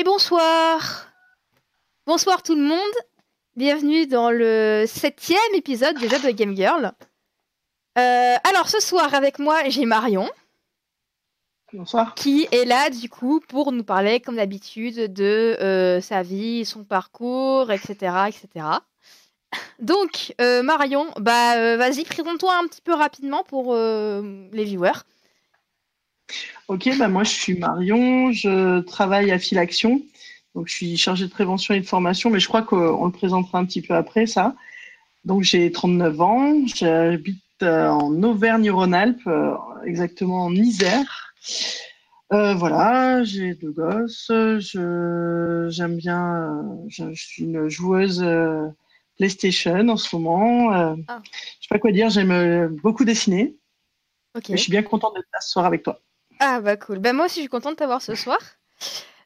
Et bonsoir Bonsoir tout le monde Bienvenue dans le septième épisode déjà de Game Girl. Euh, alors ce soir avec moi j'ai Marion. Bonsoir. Qui est là du coup pour nous parler comme d'habitude de euh, sa vie, son parcours, etc. etc. Donc euh, Marion, bah vas-y présente-toi un petit peu rapidement pour les viewers. Ok, bah moi je suis Marion, je travaille à Filaction. Donc je suis chargée de prévention et de formation, mais je crois qu'on le présentera un petit peu après ça. Donc j'ai 39 ans, j'habite euh, en Auvergne-Rhône-Alpes, euh, exactement en Isère. Euh, voilà, j'ai deux gosses, je, j'aime bien, je, suis une joueuse PlayStation en ce moment. Ah. Je sais pas quoi dire, j'aime beaucoup dessiner. Okay. je suis bien contente d'être là ce soir avec toi. Ah bah cool. Ben moi aussi je suis contente de t'avoir ce soir.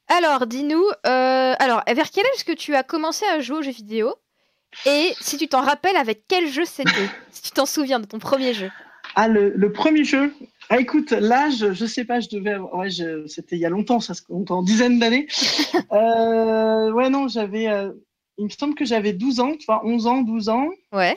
Alors dis-nous, euh, alors vers quel âge que tu as commencé à jouer aux jeux vidéo? Et si tu t'en rappelles avec quel jeu c'était? Si tu t'en souviens de ton premier jeu? Ah le, premier jeu ah, écoute, l'âge, je sais pas, je devais, ouais, c'était il y a longtemps, ça se compte en dizaines d'années. euh, ouais, non, j'avais, euh, il me semble que j'avais 12 ans, tu vois, 11 ans, 12 ans. Ouais.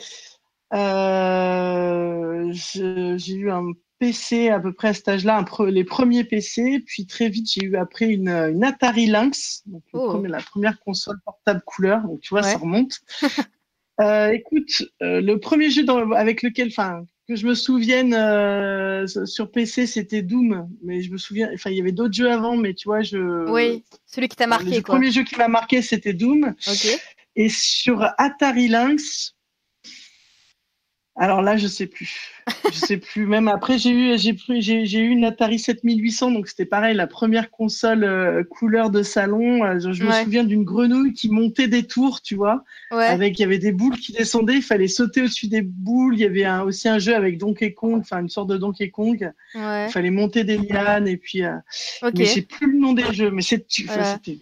Euh, j'ai eu un PC à peu près à cet âge-là, les premiers PC, puis très vite j'ai eu après une, Atari Lynx, donc oh. la première console portable couleur, donc tu vois ça remonte. euh, écoute, euh, le premier jeu dans, avec lequel, enfin que je me souvienne euh, sur PC c'était Doom, mais je me souviens, enfin il y avait d'autres jeux avant, mais tu vois je. Oui, celui qui t'a marqué. Le premier jeu qui m'a marqué c'était Doom. Ok. Et sur Atari Lynx, alors là, je sais plus. Je sais plus. Même après, j'ai eu, j'ai j'ai, eu une Atari 7800, donc c'était pareil, la première console euh, couleur de salon. Euh, je, me souviens d'une grenouille qui montait des tours, tu vois, avec il y avait des boules qui descendaient, il fallait sauter au-dessus des boules. Il y avait aussi un jeu avec Donkey Kong, enfin une sorte de Donkey Kong. Il fallait monter des lianes et puis. Euh, Mais j'ai plus le nom des jeux, mais c'est, c'était,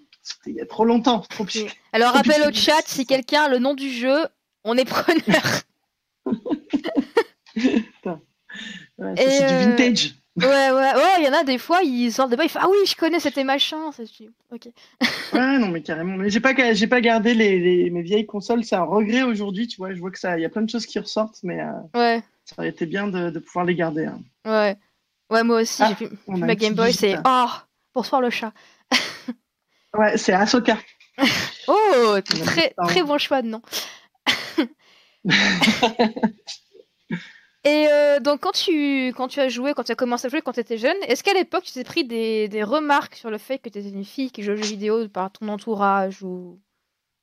il y a trop longtemps. Trop Alors rappelle au chat si quelqu'un a le nom du jeu, on est preneur. c'est du euh, vintage. Ouais, ouais, ouais, il y en a des fois, ils sortent des fois, ils font Ah oui, je connais, c'était machin. Ok. ouais, non, mais carrément. Mais j'ai pas, j'ai pas gardé les, mes vieilles consoles, c'est un regret aujourd'hui, tu vois. Je vois que ça, il y a plein de choses qui ressortent, mais euh, ouais. ça aurait été bien de, de pouvoir les garder. Hein. Ouais. Ouais, moi aussi, ah, j'ai vu ma Game Boy, c'est Oh, bonsoir le chat. ouais, c'est Asoka. oh, très, très bon choix de nom. Et euh, donc, quand tu, quand tu as joué, quand tu as commencé à jouer quand tu étais jeune, est-ce qu'à l'époque, tu t'es pris des, remarques sur le fait que tu étais une fille qui joue aux jeux vidéo par ton entourage ou,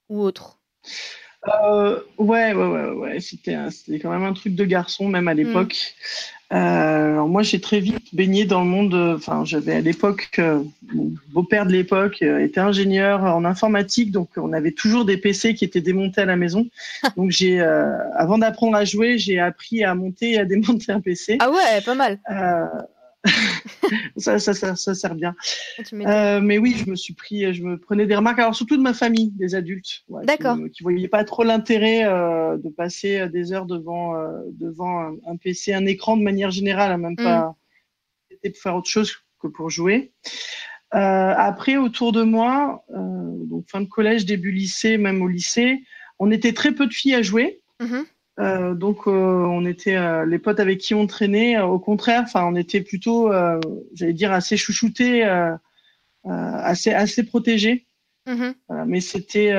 ou autre? Euh, ouais, ouais, ouais, ouais. C'était, quand même un truc de garçon, même à l'époque. Euh, moi, j'ai très vite baigné dans le monde. Enfin, j'avais à l'époque, euh, mon beau-père de l'époque euh, était ingénieur en informatique, donc on avait toujours des PC qui étaient démontés à la maison. donc j'ai, avant d'apprendre à jouer, j'ai appris à monter et à démonter un PC. Ah ouais, pas mal. Ça, ça, ça, ça, sert bien. Ah, euh, mais oui, je me suis pris, je me prenais des remarques, alors surtout de ma famille, des adultes, D'accord. qui, ne voyaient pas trop l'intérêt euh, de passer des heures devant euh, devant un, PC, un écran de manière générale, hein, même pas mm. pour faire autre chose que pour jouer. après, autour de moi, donc fin de collège, début lycée, même au lycée, on était très peu de filles à jouer. Mm-hmm. Euh, donc euh, on était euh, les potes avec qui on traînait. au contraire, enfin on était plutôt, j'allais dire assez chouchoutés, assez assez protégés. Mm-hmm. mais c'était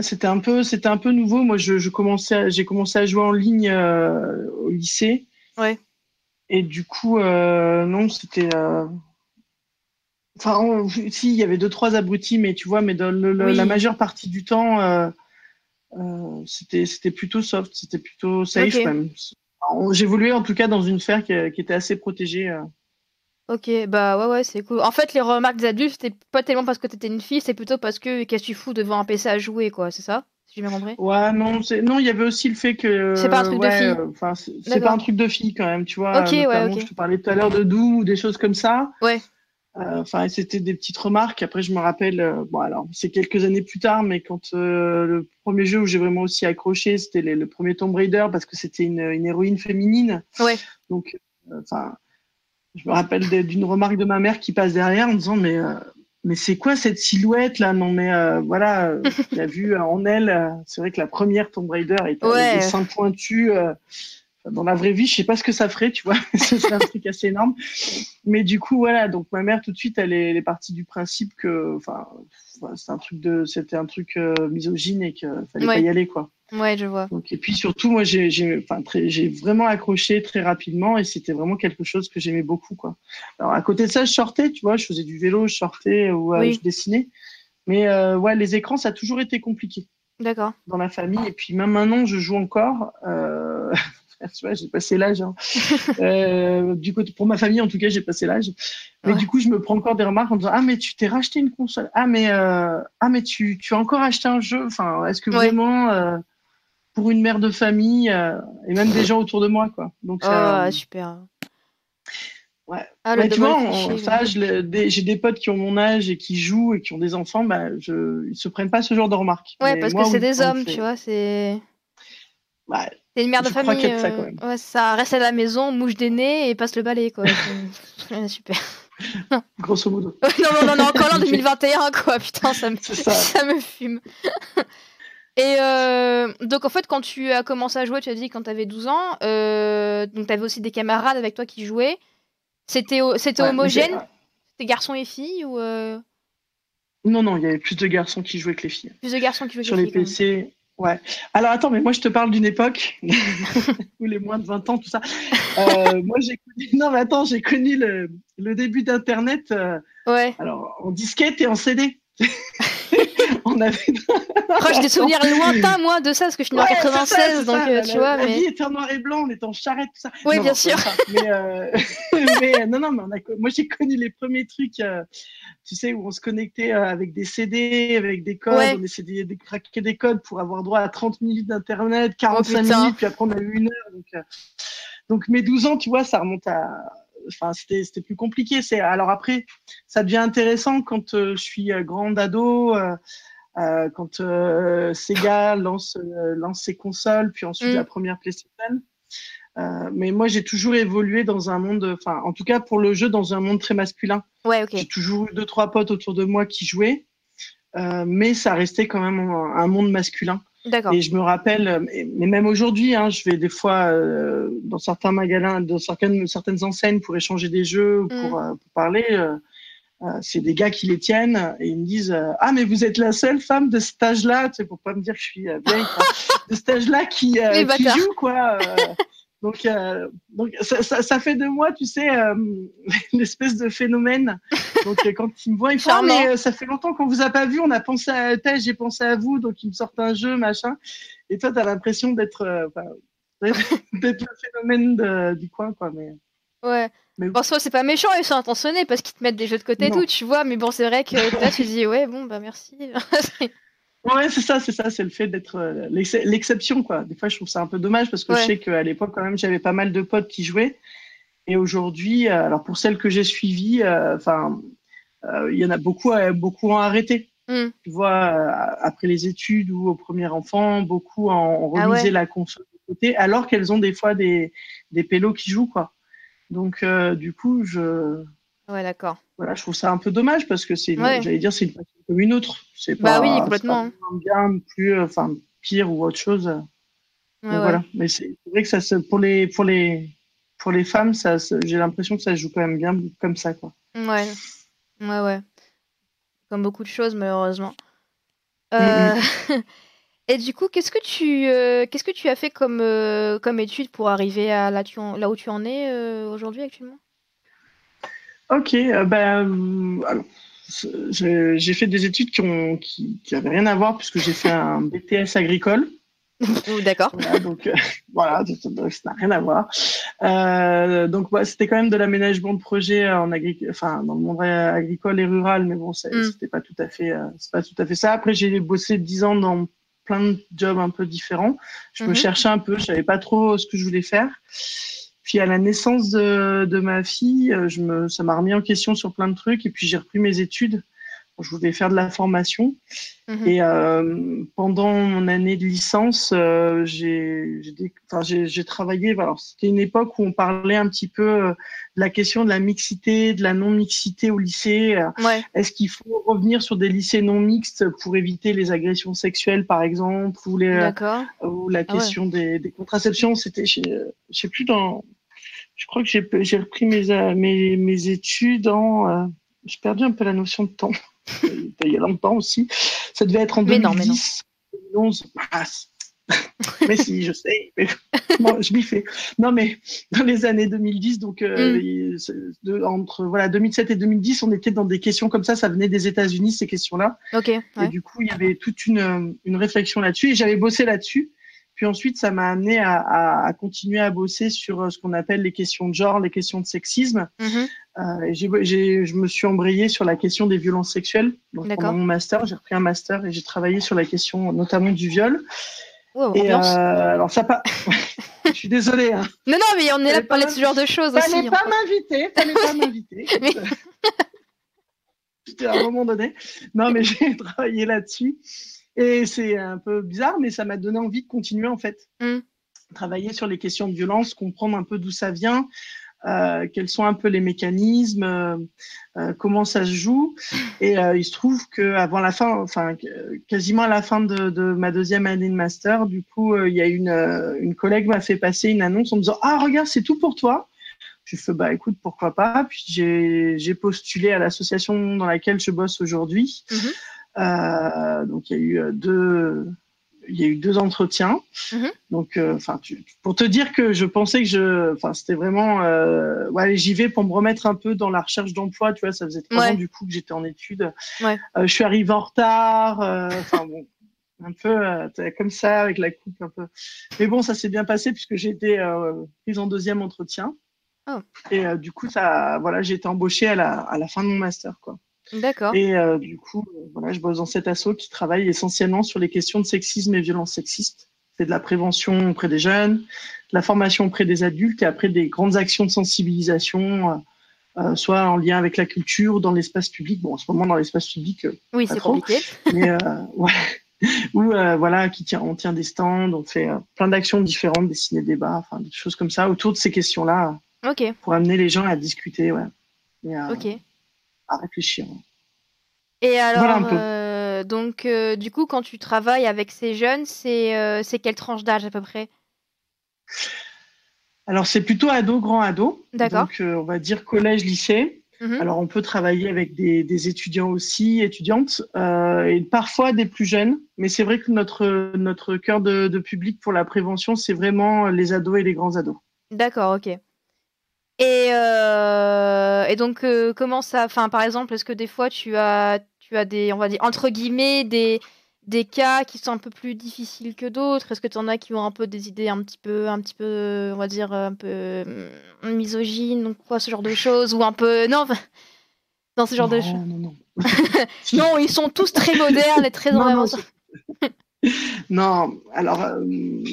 c'était un peu c'était un peu nouveau. Moi je, je commençais j'ai commencé à jouer en ligne au lycée. Ouais. Et du coup non c'était Enfin, si, il y avait deux, trois abrutis, mais tu vois, mais dans la majeure partie du temps, euh, c'était c'était plutôt soft, c'était plutôt safe même. J'évoluais en tout cas dans une sphère qui, était assez protégée. Euh. Ok, bah ouais, ouais, c'est cool. En fait, les remarques des adultes, c'était pas tellement parce que t'étais une fille, c'est plutôt parce que qu'est-ce que tu fous devant un PC à jouer, quoi, c'est ça Si j'ai bien compris? Ouais, non, non, il y avait aussi le fait que. C'est pas un truc de fille. Enfin, c'est pas un truc de fille quand même, tu vois. Ok, ouais, ok. Je te parlais tout à l'heure de Doom ou des choses comme ça. Ouais. Euh, enfin, c'était des petites remarques. Après, je me rappelle, euh, bon alors c'est quelques années plus tard, mais quand euh, le premier jeu où j'ai vraiment aussi accroché, c'était le premier Tomb Raider parce que c'était une, une, héroïne féminine. Ouais. Donc, enfin, je me rappelle d'une remarque de ma mère qui passe derrière en disant mais mais c'est quoi cette silhouette là? Non mais euh, voilà, il a vu en elle, c'est vrai que la première Tomb Raider était avec des seins pointus dans la vraie vie, je sais pas ce que ça ferait, tu vois. c'est un truc assez énorme. Mais du coup, voilà. Donc ma mère tout de suite, elle est, partie du principe que, enfin, c'était un truc de, c'était un truc euh, misogyne et qu'il fallait pas y aller, quoi. Ouais, je vois. Donc, et puis surtout, moi, j'ai, enfin, j'ai vraiment accroché très rapidement et c'était vraiment quelque chose que j'aimais beaucoup, quoi. Alors à côté de ça, je sortais, tu vois, je faisais du vélo, je sortais ou euh, je dessinais. Mais euh, ouais, les écrans, ça a toujours été compliqué. D'accord. Dans la famille. Et puis même maintenant, je joue encore. tu vois, j'ai passé l'âge. Hein. euh, du coup, pour ma famille, en tout cas, j'ai passé l'âge. Mais du coup, je me prends encore des remarques en disant Ah, mais tu t'es racheté une console. Ah, mais, euh... ah, mais tu, tu as encore acheté un jeu. Enfin, est-ce que vraiment, euh, pour une mère de famille et même des gens autour de moi, quoi. Donc, oh, super. Ouais. Ah, tu vois, j'ai des potes qui ont mon âge et qui jouent et qui ont des enfants, bah, je, ils se prennent pas ce genre de remarques. Ouais, parce que c'est des hommes, tu vois, c'est. Une mère de famille. Ça, euh, ouais, ça reste à la maison, mouche des nez et passe le balai, quoi. Super. Grosso modo. non, non, non, non, encore en 2021, quoi. Putain, ça me, ça. me fume. Et euh, donc, en fait, quand tu as commencé à jouer, tu as dit quand tu avais 12 ans, euh, donc tu avais aussi des camarades avec toi qui jouaient. C'était c'était homogène? C'était garçons et filles ou Non, non, il y avait plus de garçons qui jouaient que les filles. Plus de garçons qui jouaient que les filles. Sur les PC, Ouais. Alors attends, mais moi je te parle d'une époque où les moins de 20 ans, tout ça. Euh, moi j'ai connu. Non, mais attends, j'ai connu le, le début d'Internet. Euh, ouais. Alors en disquette et en CD. on avait. J'ai des souvenirs lointains, moi, de ça, parce que je suis née en 96, donc euh, tu vois. La vie était en noir et blanc, on était en charrette, tout ça. Oui, bien sûr. Mais, euh... mais, non, non, mais on a... moi, j'ai connu les premiers trucs, euh, tu sais, où on se connectait euh, avec des CD, avec des codes, on essayait de craquer des codes pour avoir droit à 30 minutes d'Internet, 45 minutes, puis après, on a eu une heure. Donc, donc, mes 12 ans, tu vois, ça remonte à enfin c'était plus compliqué c'est alors après ça devient intéressant quand je suis grande ado euh, quand euh, Sega lance, euh, lance ses consoles, puis ensuite la mm. première PlayStation. mais moi, j'ai toujours évolué dans un monde, enfin, en tout cas pour le jeu, dans un monde très masculin. Ouais. J'ai toujours eu deux, trois potes autour de moi qui jouaient, mais ça restait quand même un, monde masculin. Et je me rappelle, mais même aujourd'hui, hein, je vais des fois dans certains magasins, dans certaines, certaines enseignes pour échanger des jeux, pour, mm. pour parler. Euh, c'est des gars qui les tiennent et ils me disent euh, ah mais vous êtes la seule femme de cet âge-là, tu sais, pour pas me dire que je suis euh, vieille, de cet âge-là qui, qui joue quoi. donc donc ça, ça, ça, fait de moi, tu sais, une espèce de phénomène. Donc quand ils me voient, ils font ah, mais ça fait longtemps qu'on vous a pas vu, on a pensé à tel, j'ai pensé à vous, donc ils me sortent un jeu machin. Et toi, tu as l'impression d'être d'être le phénomène de, du coin quoi, mais. Ouais. Mais... Bon, soit c'est pas méchant, ils sont intentionnés parce qu'ils te mettent des jeux de côté et tout, tu vois. Mais bon, c'est vrai que là, tu dis, ouais, bon, bah merci. ouais, c'est ça, c'est ça, c'est le fait d'être euh, l'exception, quoi. Des fois, je trouve ça un peu dommage parce que je sais qu'à l'époque, quand même, j'avais pas mal de potes qui jouaient. Et aujourd'hui, euh, alors pour celles que j'ai suivies, euh, enfin, il y en a beaucoup, beaucoup ont arrêté. Hmm. Tu vois, après les études ou au premier enfant, beaucoup ont, ah remisé la console de côté, alors qu'elles ont des fois des, des pélos qui jouent, quoi. Donc, euh, du coup, je. Ouais, d'accord. Voilà, je trouve ça un peu dommage parce que c'est, j'allais dire, c'est une passion comme une autre. C'est bah pas, oui, complètement. Pas bien, plus, euh, enfin, pire ou autre chose. Ouais, voilà. Mais c'est vrai que ça, pour les, pour les, pour les femmes, ça, j'ai l'impression que ça se joue quand même bien comme ça, quoi. Ouais. Ouais, ouais. Comme beaucoup de choses, malheureusement. Euh... Et du coup, qu'est-ce que tu, euh, qu'est-ce que tu as fait comme, euh, comme étude pour arriver à là, tu là où tu en es euh, aujourd'hui actuellement? Ok, ben, alors, j'ai fait des études qui n'avaient qui, qui rien à voir puisque j'ai fait un BTS agricole. D'accord. Voilà, donc voilà, ça n'a rien à voir. donc c'était quand même de l'aménagement de projet en enfin dans le monde agricole et rural, mais bon, mm. c'était pas tout à fait, c'est pas tout à fait ça. Après j'ai bossé dix ans dans plein de jobs un peu différents. Je me mhm. cherchais un peu, je savais pas trop ce que je voulais faire. Puis à la naissance de, de ma fille, euh, je me, ça m'a remis en question sur plein de trucs et puis j'ai repris mes études je voulais faire de la formation. Mhm. Et euh, pendant mon année de licence, euh, j'ai travaillé. Alors, c'était une époque où on parlait un petit peu euh, de la question de la mixité, de la non-mixité au lycée. Ouais. Est-ce qu'il faut revenir sur des lycées non mixtes pour éviter les agressions sexuelles, par exemple, ou, les, D'accord. ou la Ah ouais. question des, des contraceptions? C'était, je sais plus dans. Je crois que j'ai j'ai repris mes, euh, mes, mes études en. euh, j'ai perdu un peu la notion de temps. Il y a longtemps aussi. Ça devait être en Mais non, mais non. 2010, 2011. Ah, mais si, je sais. Mais... Bon, je m'y fais. Non, mais dans les années 2010, donc euh, Mm. de- entre voilà 2007 et 2010, on était dans des questions comme ça. Ça venait des États-Unis ces questions-là. Ok. Et du coup, il y avait toute une, euh, une réflexion là-dessus. Et j'avais bossé là-dessus. Puis ensuite, ça m'a amené à, à, à continuer à bosser sur euh, ce qu'on appelle les questions de genre, les questions de sexisme. Mhm. Euh, et je me suis embrayée sur la question des violences sexuelles. Donc, pendant mon master, j'ai repris un master et j'ai travaillé sur la question notamment du viol. Wow, Et euh, alors, ça pas. je suis désolée. Hein. Non, non, mais on est là pour parler de ce genre de choses aussi. Fallait pas m'inviter. Fallait pas m'inviter. Mais- à un moment donné. Non, mais j'ai travaillé là-dessus. Et c'est un peu bizarre, mais ça m'a donné envie de continuer en fait. Mm. Travailler sur les questions de violence, comprendre un peu d'où ça vient, euh, quels sont un peu les mécanismes, euh, euh, comment ça se joue. Et il se trouve que avant la fin, enfin quasiment à la fin de, de ma deuxième année de master, du coup, il y a une, une collègue m'a fait passer une annonce en me disant ah regarde c'est tout pour toi. Je fais bah écoute pourquoi pas. Puis j'ai j'ai postulé à l'association dans laquelle je bosse aujourd'hui. Mhm. Euh, donc il y a eu euh, deux il y a eu deux entretiens. Mhm. Donc, euh, enfin, pour te dire que je pensais que je, enfin, c'était vraiment, euh, ouais, j'y vais pour me remettre un peu dans la recherche d'emploi. Tu vois, ça faisait trois ans du coup que j'étais en études. Ouais. Euh, je suis arrivée en retard. euh, Enfin bon, un peu euh, comme ça avec la coupe un peu. Mais bon, ça s'est bien passé puisque j'ai été euh, prise en deuxième entretien. Oh. Et euh, du coup, ça, voilà, j'ai été embauchée à la, à la fin de mon master, quoi. D'accord. Et euh, du coup, euh, voilà, je bosse dans cet asso qui travaille essentiellement sur les questions de sexisme et violence sexiste. C'est de la prévention auprès des jeunes, de la formation auprès des adultes et après des grandes actions de sensibilisation, euh, soit en lien avec la culture, dans l'espace public. Bon, en ce moment, dans l'espace public, euh, Oui, c'est compliqué. mais ouais. Ou voilà, qui tient, on tient des stands, on fait plein d'actions différentes, des ciné-débats, enfin des choses comme ça autour de ces questions-là pour amener les gens à discuter, ouais, et ok. À réfléchir. Et alors, Voilà un peu. euh, donc, euh, du coup, quand tu travailles avec ces jeunes, c'est euh, quelle tranche d'âge à peu près? Alors c'est plutôt ado, grand ado. D'accord. Donc euh, on va dire collège, lycée. Mhm. Alors on peut travailler avec des, des étudiants aussi, étudiantes, euh, et parfois des plus jeunes. Mais c'est vrai que notre notre cœur de, de public pour la prévention, c'est vraiment les ados et les grands ados. D'accord, ok. Et, euh, et donc, euh, comment ça, enfin, par exemple, est-ce que des fois tu as, tu as des, on va dire, entre guillemets, des, des cas qui sont un peu plus difficiles que d'autres? Est-ce que tu en as qui ont un peu des idées un petit peu, un petit peu, on va dire, un peu hum, misogynes ou quoi, ce genre de choses? Ou un peu, non, dans ce genre de non, choses. non, non. Non, ils sont tous très modernes et très Non, non, vraiment. Non, alors euh,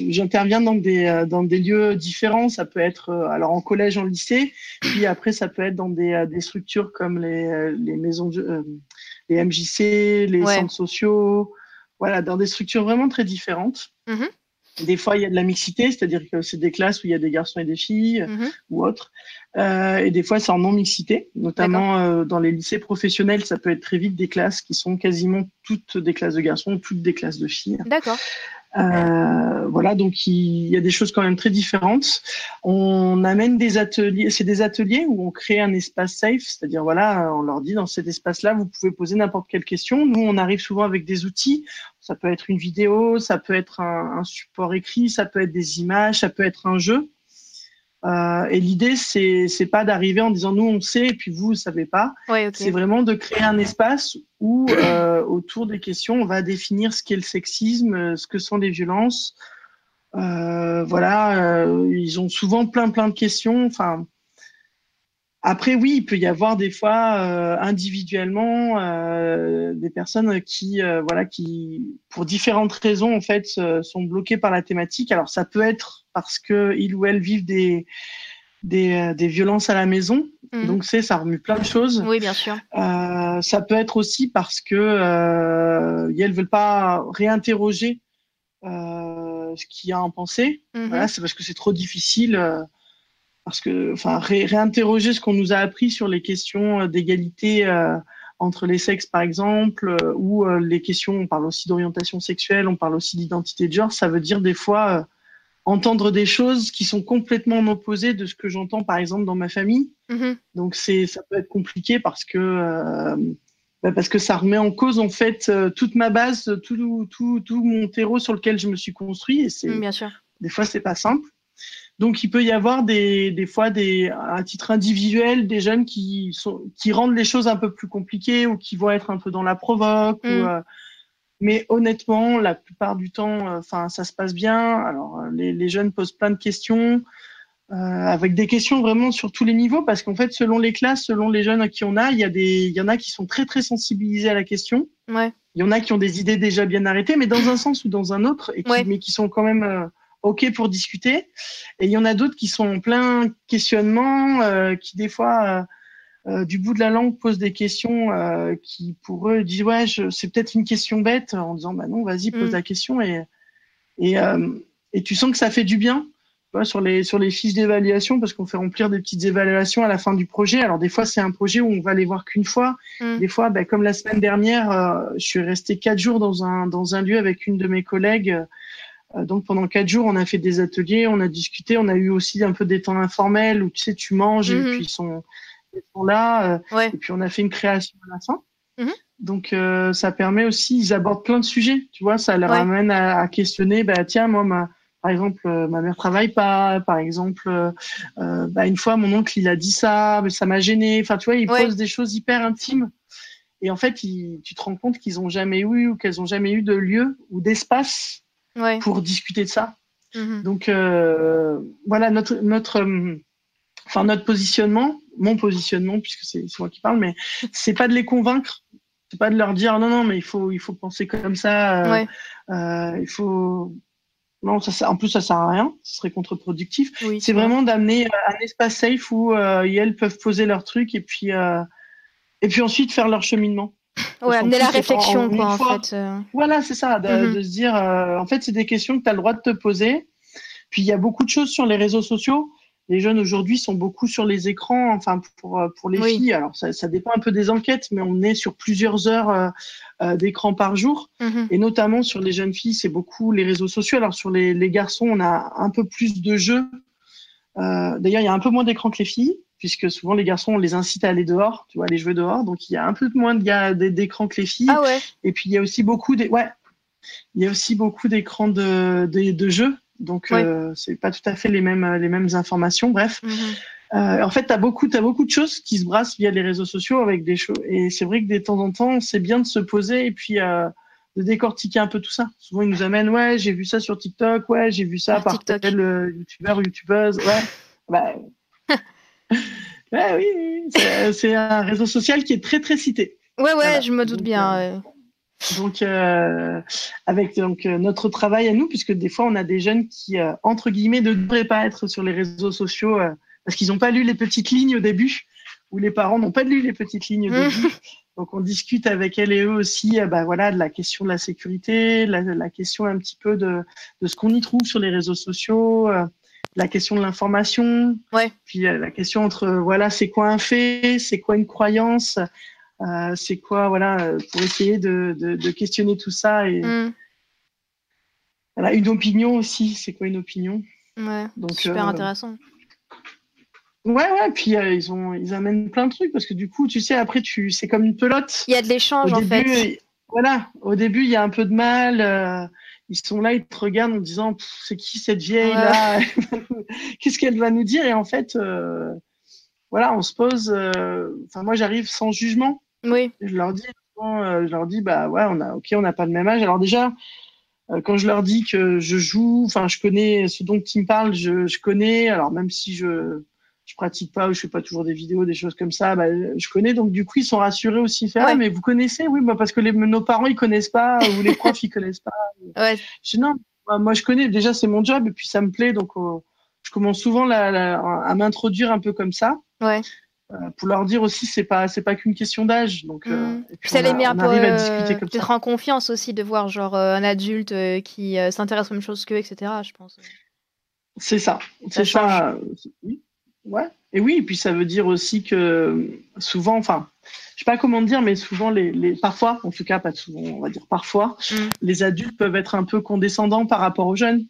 j'interviens dans des euh, dans des lieux différents. Ça peut être euh, alors en collège, en lycée, puis après ça peut être dans des, des structures comme les, les maisons, euh, les MJC, les Ouais. centres sociaux. Voilà, dans des structures vraiment très différentes. Mhm. Des fois, il y a de la mixité, c'est-à-dire que c'est des classes où il y a des garçons et des filles Mhm. ou autres. Euh, et des fois, c'est en non-mixité, notamment euh, dans les lycées professionnels. Ça peut être très vite des classes qui sont quasiment toutes des classes de garçons ou toutes des classes de filles. D'accord. Euh, voilà, donc il y a des choses quand même très différentes. On amène des ateliers, c'est des ateliers où on crée un espace safe, c'est-à-dire voilà, on leur dit dans cet espace-là, vous pouvez poser n'importe quelle question. Nous, on arrive souvent avec des outils. Ça peut être une vidéo, ça peut être un, un support écrit, ça peut être des images, ça peut être un jeu. Euh, et l'idée, c'est c'est pas d'arriver en disant nous on sait et puis vous vous savez pas. Ouais. C'est vraiment de créer un espace où, euh, autour des questions, on va définir ce qu'est le sexisme, euh, ce que sont les violences. Euh, voilà, ils ont souvent plein plein de questions. Enfin, après, oui, il peut y avoir des fois euh, individuellement euh, des personnes qui, euh, voilà, qui, pour différentes raisons, en fait, euh, sont bloquées par la thématique. Alors, ça peut être parce que ils ou elles vivent des des, euh, des violences à la maison. Mhm. Donc, c'est ça remue plein de choses. Oui, bien sûr. Euh, ça peut être aussi parce que euh, elles veulent pas réinterroger ce qu'il y a en pensée. Mhm. Voilà, c'est parce que c'est trop difficile. Parce que, enfin, réinterroger ce qu'on nous a appris sur les questions d'égalité entre les sexes, par exemple, euh, ou euh, les questions, on parle aussi d'orientation sexuelle, on parle aussi d'identité de genre, ça veut dire des fois euh, entendre des choses qui sont complètement en opposé de ce que j'entends, par exemple, dans ma famille. Mhm. Donc c'est, ça peut être compliqué parce que bah, parce que ça remet en cause en fait toute ma base, tout, tout, tout mon terreau sur lequel je me suis construit. Et c'est, Mm, Bien sûr. des fois, c'est pas simple. Donc, il peut y avoir des, des fois, des, à titre individuel, des jeunes qui, sont, qui rendent les choses un peu plus compliquées ou qui vont être un peu dans la provoque. ou, Mm. euh, mais honnêtement, la plupart du temps, euh, enfin, ça se passe bien. Alors, euh, les, les jeunes posent plein de questions, euh, avec des questions vraiment sur tous les niveaux, parce qu'en fait, selon les classes, selon les jeunes à qui on a, il y a des, il y en a qui sont très très sensibilisés à la question. Ouais. Il y en a qui ont des idées déjà bien arrêtées, mais dans un sens ou dans un autre, et qui, Ouais. mais qui sont quand même OK pour discuter. Et il y en a d'autres qui sont en plein questionnement, euh, qui des fois, euh, euh, du bout de la langue, posent des questions euh, qui, pour eux, disent Ouais, c'est peut-être une question bête, en disant Bah non, vas-y, pose Mm. la question. Et, et, et tu sens que ça fait du bien. vois, Sur les, sur les fiches d'évaluation, parce qu'on fait remplir des petites évaluations à la fin du projet. Alors, des fois, c'est un projet où on va les voir qu'une fois. Mm. Des fois, ben, comme la semaine dernière, je suis restée quatre jours dans un, dans un lieu avec une de mes collègues. Euh, donc pendant quatre jours, on a fait des ateliers, on a discuté, on a eu aussi un peu des temps informels où tu sais, tu manges Mhm. et puis ils sont, ils sont là. euh, Ouais. et puis on a fait une création à la fin. Mhm. Donc euh, ça permet aussi, ils abordent plein de sujets, tu vois, ça leur Ouais. amène à, à questionner. Bah tiens, moi, ma, par exemple, euh, ma mère travaille pas. Par exemple, euh, bah, une fois, mon oncle il a dit ça, mais ça m'a gêné. Enfin, tu vois, ils Ouais. posent des choses hyper intimes. Et en fait, ils- tu te rends compte qu'ils ont jamais eu ou qu'elles ont jamais eu de lieu ou d'espace Ouais. pour discuter de ça. Mhm. Donc euh, voilà notre notre euh, enfin notre positionnement, mon positionnement puisque c'est moi qui parle, mais c'est pas de les convaincre, c'est pas de leur dire non non mais il faut il faut penser comme ça, euh, Ouais. euh, il faut non ça ça- en plus ça sert à rien, ce serait contre-productif. Oui. C'est vraiment d'amener un espace safe où elles peuvent poser leurs trucs et puis et puis ensuite faire leur cheminement. Ouais, en amener la en- réflexion, en quoi, en fois. fait. euh. Voilà, c'est ça, de, Mhm. de se dire, euh, en fait, c'est des questions que tu as le droit de te poser. Puis il y a beaucoup de choses sur les réseaux sociaux. Les jeunes aujourd'hui sont beaucoup sur les écrans, enfin pour, euh, pour les Oui. filles. Alors ça, ça dépend un peu des enquêtes, mais on est sur plusieurs heures euh, euh, d'écran par jour. Mhm. Et notamment sur les jeunes filles, c'est beaucoup les réseaux sociaux. Alors sur les, les garçons, on a un peu plus de jeux. Euh, D'ailleurs, il y a un peu moins d'écran que les filles, puisque souvent les garçons, on les incite à aller dehors, tu vois, aller jouer dehors. Donc il y a un peu moins de gars- d'écran que les filles. Ah ouais. Et puis il y a aussi beaucoup des ouais, il y a aussi beaucoup d'écrans de, de, de jeux. Donc Ouais. euh, c'est pas tout à fait les mêmes les mêmes informations. Bref, Mhm. Euh, en fait t'as beaucoup t'as beaucoup de choses qui se brassent via les réseaux sociaux avec des choses. Et c'est vrai que de temps en temps c'est bien de se poser et puis euh, de décortiquer un peu tout ça. Souvent ils nous amènent ouais j'ai vu ça sur TikTok, ouais j'ai vu ça Ah, par TikTok. tel euh, youtubeur ou youtubeuse, ouais. bah, ouais oui, oui, c'est- c'est un réseau social qui est très très cité. Ouais, ouais, Voilà. je me doute Donc, bien. euh. Donc, euh, avec donc euh, notre travail à nous, puisque des fois on a des jeunes qui, euh, entre guillemets, ne devraient pas être sur les réseaux sociaux euh, parce qu'ils n'ont pas lu les petites lignes au début, ou les parents n'ont pas lu les petites lignes au Mhm. début. Donc, on discute avec elles et eux aussi, euh, bah, voilà, de la question de la sécurité, la, la question un petit peu de, de ce qu'on y trouve sur les réseaux sociaux, euh, la question de l'information, Ouais. puis euh, la question entre, euh, voilà, c'est quoi un fait, c'est quoi une croyance, euh, c'est quoi, voilà, pour essayer de, de, de questionner tout ça et Mhm. voilà, une opinion aussi, c'est quoi une opinion? Ouais. Donc, Super euh, intéressant. Ouais, ouais, puis euh, ils ont, ils amènent plein de trucs parce que du coup, tu sais, après, tu, c'est comme une pelote. Il y a de l'échange, en début, fait. voilà, au début, il y a un peu de mal. Ils sont là, ils te regardent en disant, c'est qui cette vieille là Qu'est-ce qu'elle va nous dire? Et en fait, euh, voilà, on se pose. euh, Enfin, moi, j'arrive sans jugement. Oui. Je leur dis, euh, je leur dis, bah ouais, on a, ok, on n'a pas le même âge. Alors déjà, quand je leur dis que je joue, enfin, je connais ce dont ils me parlent, je, je connais. Alors même si je je pratique pas ou je fais pas toujours des vidéos, des choses comme ça, bah, je connais. Donc du coup, ils sont rassurés aussi. Font, Ouais. Ah, mais vous connaissez, oui, bah, parce que les, nos parents ils connaissent pas ou les profs ils connaissent pas. Ouais. Je dis non, moi, moi, je connais. Déjà, c'est mon job et puis ça me plaît, donc euh, je commence souvent la- la- à m'introduire un peu comme ça. Ouais. pour leur dire aussi c'est pas c'est pas qu'une question d'âge donc mmh. ça les met un peu être en confiance aussi de voir genre un adulte qui s'intéresse aux mêmes choses qu'eux etc je pense c'est ça c'est ça oui ouais et oui et puis ça veut dire aussi que souvent enfin je sais pas comment dire, mais souvent les, les, parfois, en tout cas pas souvent, on va dire parfois, mmh. les adultes peuvent être un peu condescendants par rapport aux jeunes.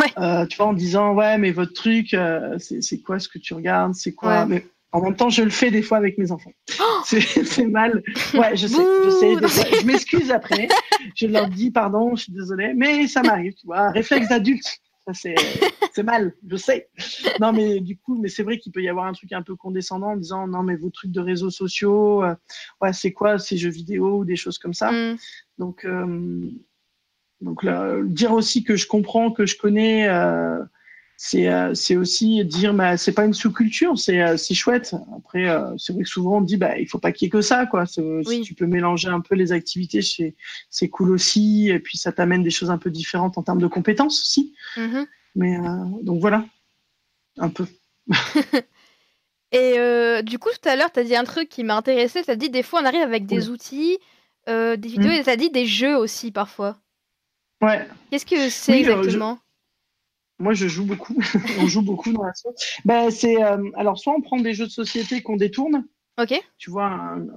Ouais. Euh, tu vois, en disant ouais, mais votre truc, euh, c'est quoi ce que tu regardes, c'est quoi. Mais en même temps, je le fais des fois avec mes enfants. Oh c'est mal. Ouais, je sais, je sais. je m'excuse après. je leur dis pardon, je suis désolée, mais ça m'arrive. Tu vois, réflexe d'adulte. Ça c'est mal, je sais. Non, mais du coup, mais c'est vrai qu'il peut y avoir un truc un peu condescendant en disant non, mais vos trucs de réseaux sociaux, euh, ouais, c'est quoi ces jeux vidéo ou des choses comme ça. Mm. Donc euh, donc là, dire aussi que je comprends, que je connais, euh, euh, c'est aussi dire bah c'est pas une sous-culture, c'est euh, chouette. Après, c'est vrai que souvent on dit bah il faut pas qu'il y ait que ça quoi. Si tu peux mélanger un peu les activités, c'est cool aussi. Et puis ça t'amène des choses un peu différentes en termes de compétences aussi. Mm-hmm. Mais donc voilà, un peu. Et du coup, tout à l'heure, tu as dit un truc qui m'a intéressé. Tu as dit des fois, on arrive avec des outils, des vidéos, mm. et tu as dit des jeux aussi parfois. Ouais. Qu'est-ce que c'est exactement? Moi, je joue beaucoup. on joue beaucoup dans la. Ben, c'est euh, alors soit on prend des jeux de société qu'on détourne. Ok. Tu vois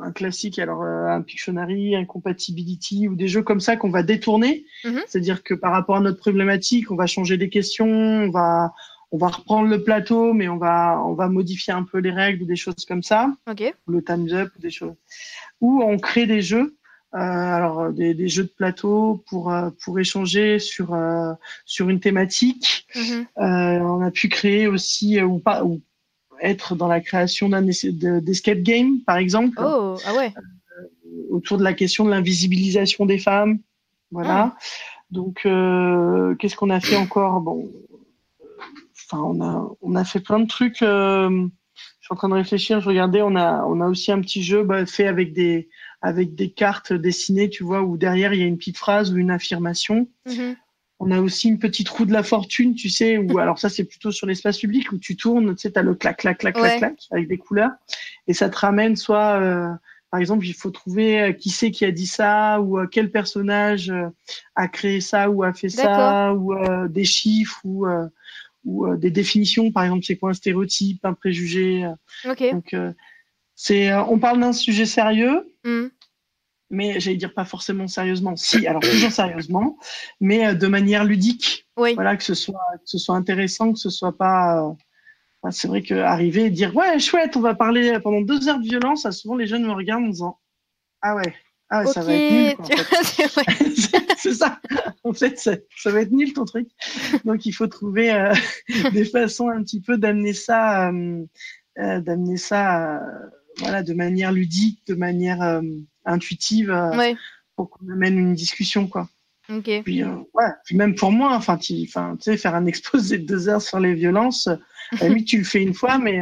un, classique, alors euh, un Pictionary, un Compatibility ou des jeux comme ça qu'on va détourner. Mhm. C'est-à-dire que par rapport à notre problématique, on va changer des questions, on va on va reprendre le plateau, mais on va on va modifier un peu les règles ou des choses comme ça. Ok. le times up ou des choses. Ou on crée des jeux alors euh, des, des, jeux de plateau pour euh, pour échanger sur sur une thématique. Mm-hmm. on a pu créer aussi ou pas ou être dans la création d'un d'escape game par exemple. Oh ah ouais. autour de la question de l'invisibilisation des femmes. Voilà. Ah. Donc qu'est-ce qu'on a fait encore? Bon, enfin on a on a fait plein de trucs. je suis en train de réfléchir. Je regardais. On a on a aussi un petit jeu bah, fait avec des avec des cartes dessinées, tu vois, où derrière il y a une petite phrase ou une affirmation. Mm-hmm. On a aussi une petite roue de la fortune, tu sais, ou alors ça c'est plutôt sur l'espace public où tu tournes, tu sais, as le clac, clac, clac, clac, clac, avec des couleurs, et ça te ramène soit, euh, par exemple, il faut trouver euh, qui c'est qui a dit ça, ou euh, quel personnage a créé ça ou a fait ça, ou des chiffres, ou ou des définitions, par exemple, c'est quoi un stéréotype, un préjugé. Okay. Donc c'est, euh, on parle d'un sujet sérieux, mm. mais j'allais dire pas forcément sérieusement. Si, alors toujours sérieusement, mais euh, de manière ludique. Voilà, que ce soit, que ce soit intéressant, que ce soit pas. Euh, c'est vrai que arriver et dire ouais chouette, on va parler pendant deux heures de violence, souvent les jeunes me regardent en disant ah ouais, ah ça va être nul. c'est ça. En fait, ça, va être nul ton truc. Donc il faut trouver des façons un petit peu d'amener ça, d'amener ça voilà, de manière ludique, de manière euh, intuitive, euh, pour qu'on amène une discussion, quoi. Puis, euh, ouais, puis même pour moi, enfin, tu sais, faire un exposé de deux heures sur les violences, oui, tu le fais une fois, mais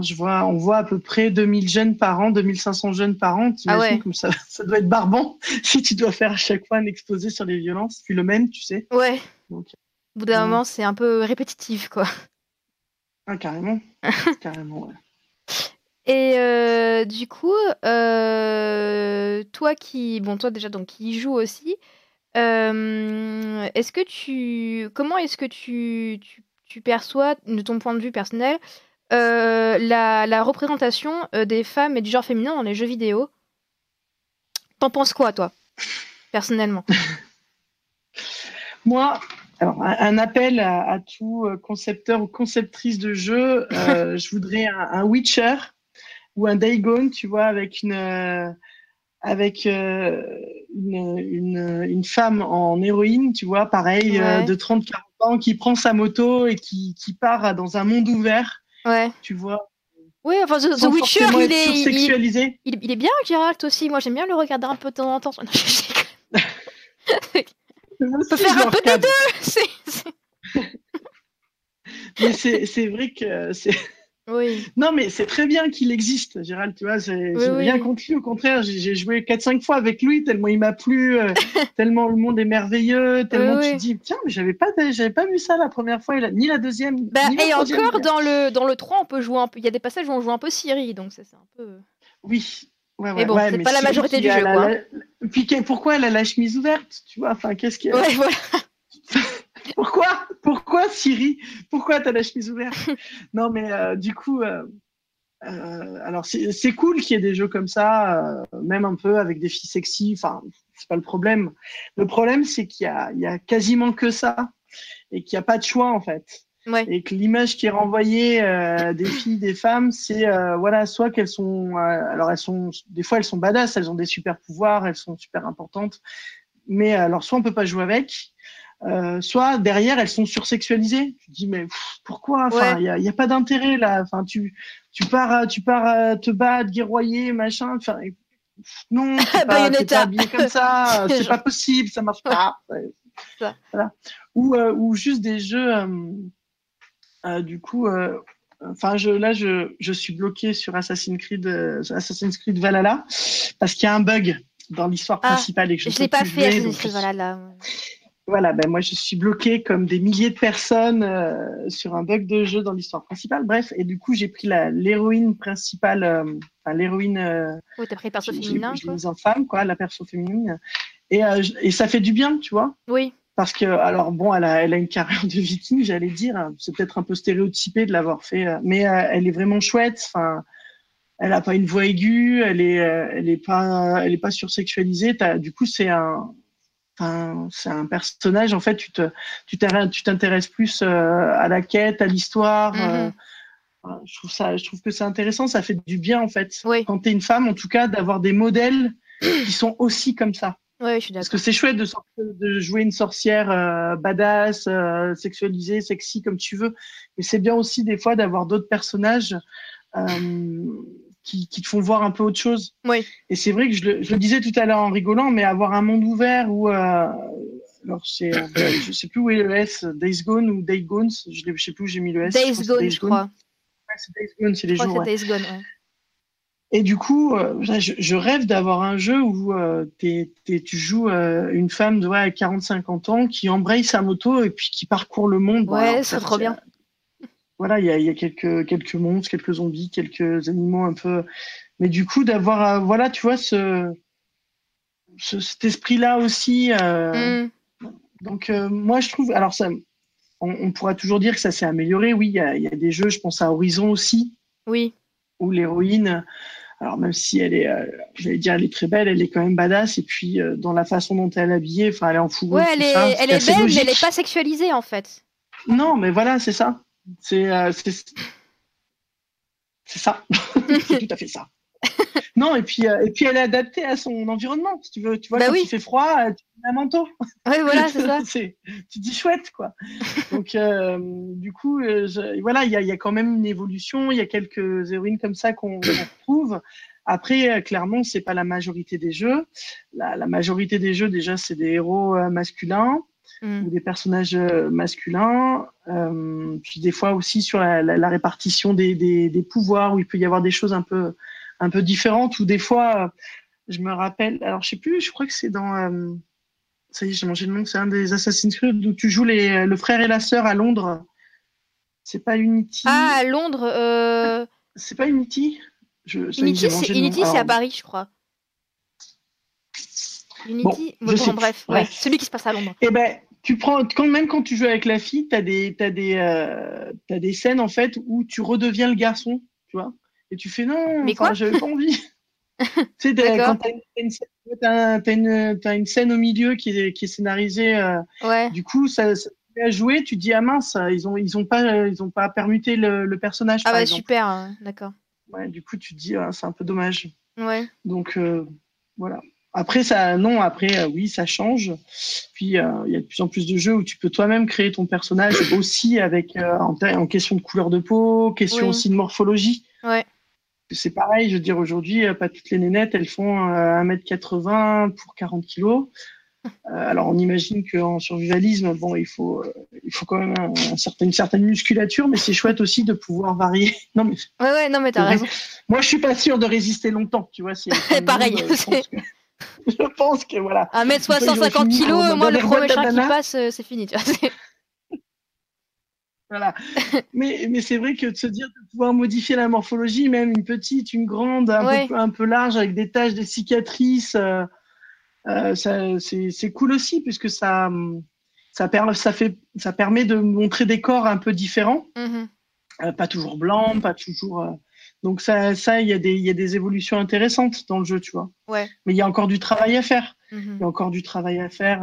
je vois, on voit à peu près 2000 jeunes par an, 2500 jeunes par an. Ah ouais. comme ça, ça doit être barbant si tu dois faire à chaque fois un exposé sur les violences, puis le même, tu sais. Ouais. Donc, Au bout d'un moment, c'est un peu répétitif, quoi. Ah, carrément. carrément, ouais. Et euh, du coup, euh, toi qui, bon, toi déjà donc qui joue aussi, euh, est-ce que tu, comment est-ce que tu, tu, perçois, de ton point de vue personnel, la, la représentation des femmes et du genre féminin dans les jeux vidéo? T'en penses quoi, toi, personnellement? Moi, alors, un appel à, tout concepteur ou conceptrice de jeu. je voudrais un, Witcher ou un Dagon, tu vois, avec une euh, avec euh, une, une, une, femme en héroïne, tu vois, pareil, euh, de 30-40 ans, qui prend sa moto et qui, qui part dans un monde ouvert. Ouais. Tu vois. Oui, enfin, The, Witcher, il est, il, il, il, est bien, Geralt aussi. Moi, j'aime bien le regarder un peu de temps en temps. On peut faire un peu des deux. Mais c'est vrai que c'est Oui. Non, mais c'est très bien qu'il existe, Gérald, tu vois. J'ai rien contre lui, au contraire, j'ai joué 4-5 fois avec lui, tellement il m'a plu, euh, tellement le monde est merveilleux, tellement tu te dis, tiens, mais j'avais pas, j'avais pas vu ça la première fois, ni la deuxième. Bah, et encore, dans le, dans le 3, on peut jouer un peu, il y a des passages où on joue un peu Siri, donc ça, c'est un peu. Oui. Ouais, ouais, mais bon, c'est pas la majorité du jeu, quoi. Puis pourquoi elle a la chemise ouverte, tu vois Enfin, qu'est-ce qu'il y a? Ouais, voilà. Pourquoi? Pourquoi Siri? Pourquoi t'as la chemise ouverte? Non, mais euh, du coup, euh, euh, alors c'est cool qu'il y ait des jeux comme ça, même un peu avec des filles sexy. Enfin, c'est pas le problème. Le problème, c'est qu'il y, y a, quasiment que ça et qu'il n'y a pas de choix en fait. Ouais. Et que l'image qui est renvoyée des filles, des femmes, c'est voilà, soit qu'elles sont, alors elles sont, des fois elles sont badass, elles ont des super pouvoirs, elles sont super importantes, mais alors soit on peut pas jouer avec, euh, soit derrière elles sont sursexualisées. Tu te dis mais pourquoi? Enfin, il n'y a, pas d'intérêt là. Enfin, tu tu pars tu pars te battre, guerroyer, machin. Enfin, non, t'es pas, pas habillé comme ça. c'est pas possible, ça marche pas. Voilà. Ou euh, ou juste des jeux. Euh, du coup, enfin, je là je je suis bloqué sur Assassin's Creed Assassin's Creed Valhalla parce qu'il y a un bug dans l'histoire ah, principale et que je ne l'ai pas fait Assassin's Creed Valhalla. Voilà, ben moi je suis bloqué comme des milliers de personnes euh, sur un bug de jeu dans l'histoire principale. Bref, et du coup j'ai pris l'héroïne principale, euh, enfin l'héroïne. Euh, oui, t'as pris le perso féminin. Je l'ai en femme, quoi, la perso féminine. Et, euh, et ça fait du bien, tu vois. Oui. Parce que, alors bon, elle a, elle a une carrière de viking, j'allais dire. C'est peut-être un peu stéréotypé de l'avoir fait, mais elle est vraiment chouette. Enfin, elle a pas une voix aiguë, elle est, elle est pas, elle est pas sursexualisée. Du coup, c'est un c'est un personnage, en fait, tu te, tu t'intéresses plus euh, à la quête, à l'histoire. Euh, mm-hmm. je trouve ça, je trouve que c'est intéressant, ça fait du bien, en fait. Quand tu es une femme, en tout cas, d'avoir des modèles qui sont aussi comme ça. Ouais, je suis Parce que c'est chouette de, de, jouer une sorcière euh, badass, sexualisée, sexy, comme tu veux. Mais c'est bien aussi, des fois, d'avoir d'autres personnages qui, qui, te font voir un peu autre chose. Oui. Et c'est vrai que je le, je le, disais tout à l'heure en rigolant, mais avoir un monde ouvert où, euh, alors c'est, euh, je sais plus où est le S, Days Gone ou Day Gone, je, ne sais plus où j'ai mis le S. Days Gone, je crois. Ouais, c'est Days Gone, c'est les jours. Crois Days Gone, ouais. Et du coup, euh, je, je, rêve d'avoir un jeu où euh, tu joues euh, une femme de ouais, 40-50 ans qui embraye sa moto et puis qui parcourt le monde. Ouais, c'est trop bien voilà, il y a, y a, quelques, quelques monstres, quelques zombies, quelques animaux un peu. Mais du coup, d'avoir, euh, voilà, tu vois, ce, ce cet esprit-là aussi. Euh, mm. Donc, euh, moi, je trouve. Alors, ça, on, on, pourra toujours dire que ça s'est amélioré. Oui, il y a, y a, des jeux, je pense à Horizon aussi. Oui. Où l'héroïne. Alors même si elle est, euh, j'allais dire, elle est très belle, elle est quand même badass. Et puis euh, dans la façon dont elle est habillée, enfin, elle est en fourrure. Ouais, elle est, elle est belle, mais elle n'est pas sexualisée en fait. Non, mais voilà, c'est ça. C'est euh, c'est ça. c'est tout à fait ça. non, et puis, euh, et puis elle est adaptée à son environnement. Si tu veux, tu vois, bah quand il fait froid, euh, tu mets un manteau. Oui, voilà, c'est ça. tu dis chouette, quoi. Donc, euh, du coup, voilà, il y a, y a, quand même une évolution. Il y a quelques héroïnes comme ça qu'on retrouve. Après, clairement, c'est pas la majorité des jeux. La, la majorité des jeux, déjà, c'est des héros masculins. Mm. ou des personnages euh, masculins. Euh, puis des fois aussi sur la, la, la répartition des, des, des, pouvoirs, où il peut y avoir des choses un peu, un peu différentes, ou des fois, euh, je me rappelle, alors je sais plus, je crois que c'est dans... Euh, ça y est, j'ai mangé le nom, c'est un des Assassin's Creed où tu joues les, le frère et la sœur à Londres. C'est pas Unity? Ah, à Londres. Euh... C'est pas Unity? Je, Unity, c'est à Paris, je crois. Unity, bon, bon, bref, ouais, celui qui se passe à Londres. Eh ben, tu prends quand même quand tu joues avec la fille, tu as des t'as des euh, as des scènes en fait où tu redeviens le garçon, tu vois, et tu fais non, mais quoi J'avais pas envie. tu sais, quand t'as une, as une, as une, scène au milieu qui est qui est scénarisée, euh, ouais. du coup ça, ça à jouer, tu dis ah mince, ils ont ils ont pas ils ont pas permuté le, le personnage. Ah bah exemple. super, hein, d'accord. Ouais, du coup tu te dis ah, c'est un peu dommage. Ouais. Donc euh, voilà. Après, ça, non, après, euh, oui, ça change. Puis, euh, il y a de plus en plus de jeux où tu peux toi-même créer ton personnage aussi avec, euh, en, en, question de couleur de peau, question oui. aussi de morphologie. Ouais. C'est pareil, je veux dire, aujourd'hui, pas toutes les nénettes, elles font 1m80 pour 40 kilos. alors on imagine qu'en survivalisme, bon, il faut, il faut quand même un, certain, une certaine musculature, mais c'est chouette aussi de pouvoir varier. Non mais. Ouais ouais non mais t'as raison. Moi je suis pas sûr de résister longtemps, tu vois. Si Pareil. je pense que voilà. 1m60 kilos, moi le premier chat qui passe, c'est fini. Tu vois, voilà. mais mais c'est vrai que de se dire de pouvoir modifier la morphologie, même une petite, une grande, un, peu, un peu large, avec des taches, des cicatrices, euh, euh, c'est cool aussi, puisque ça, ça, per, ça, fait, ça permet de montrer des corps un peu différents. Mm-hmm. Euh, pas toujours blancs, pas toujours. Donc ça, ça, il y a des, il y a des évolutions intéressantes dans le jeu, tu vois. Ouais. Mais il y a encore du travail à faire. Mm-hmm. Il y a encore du travail à faire.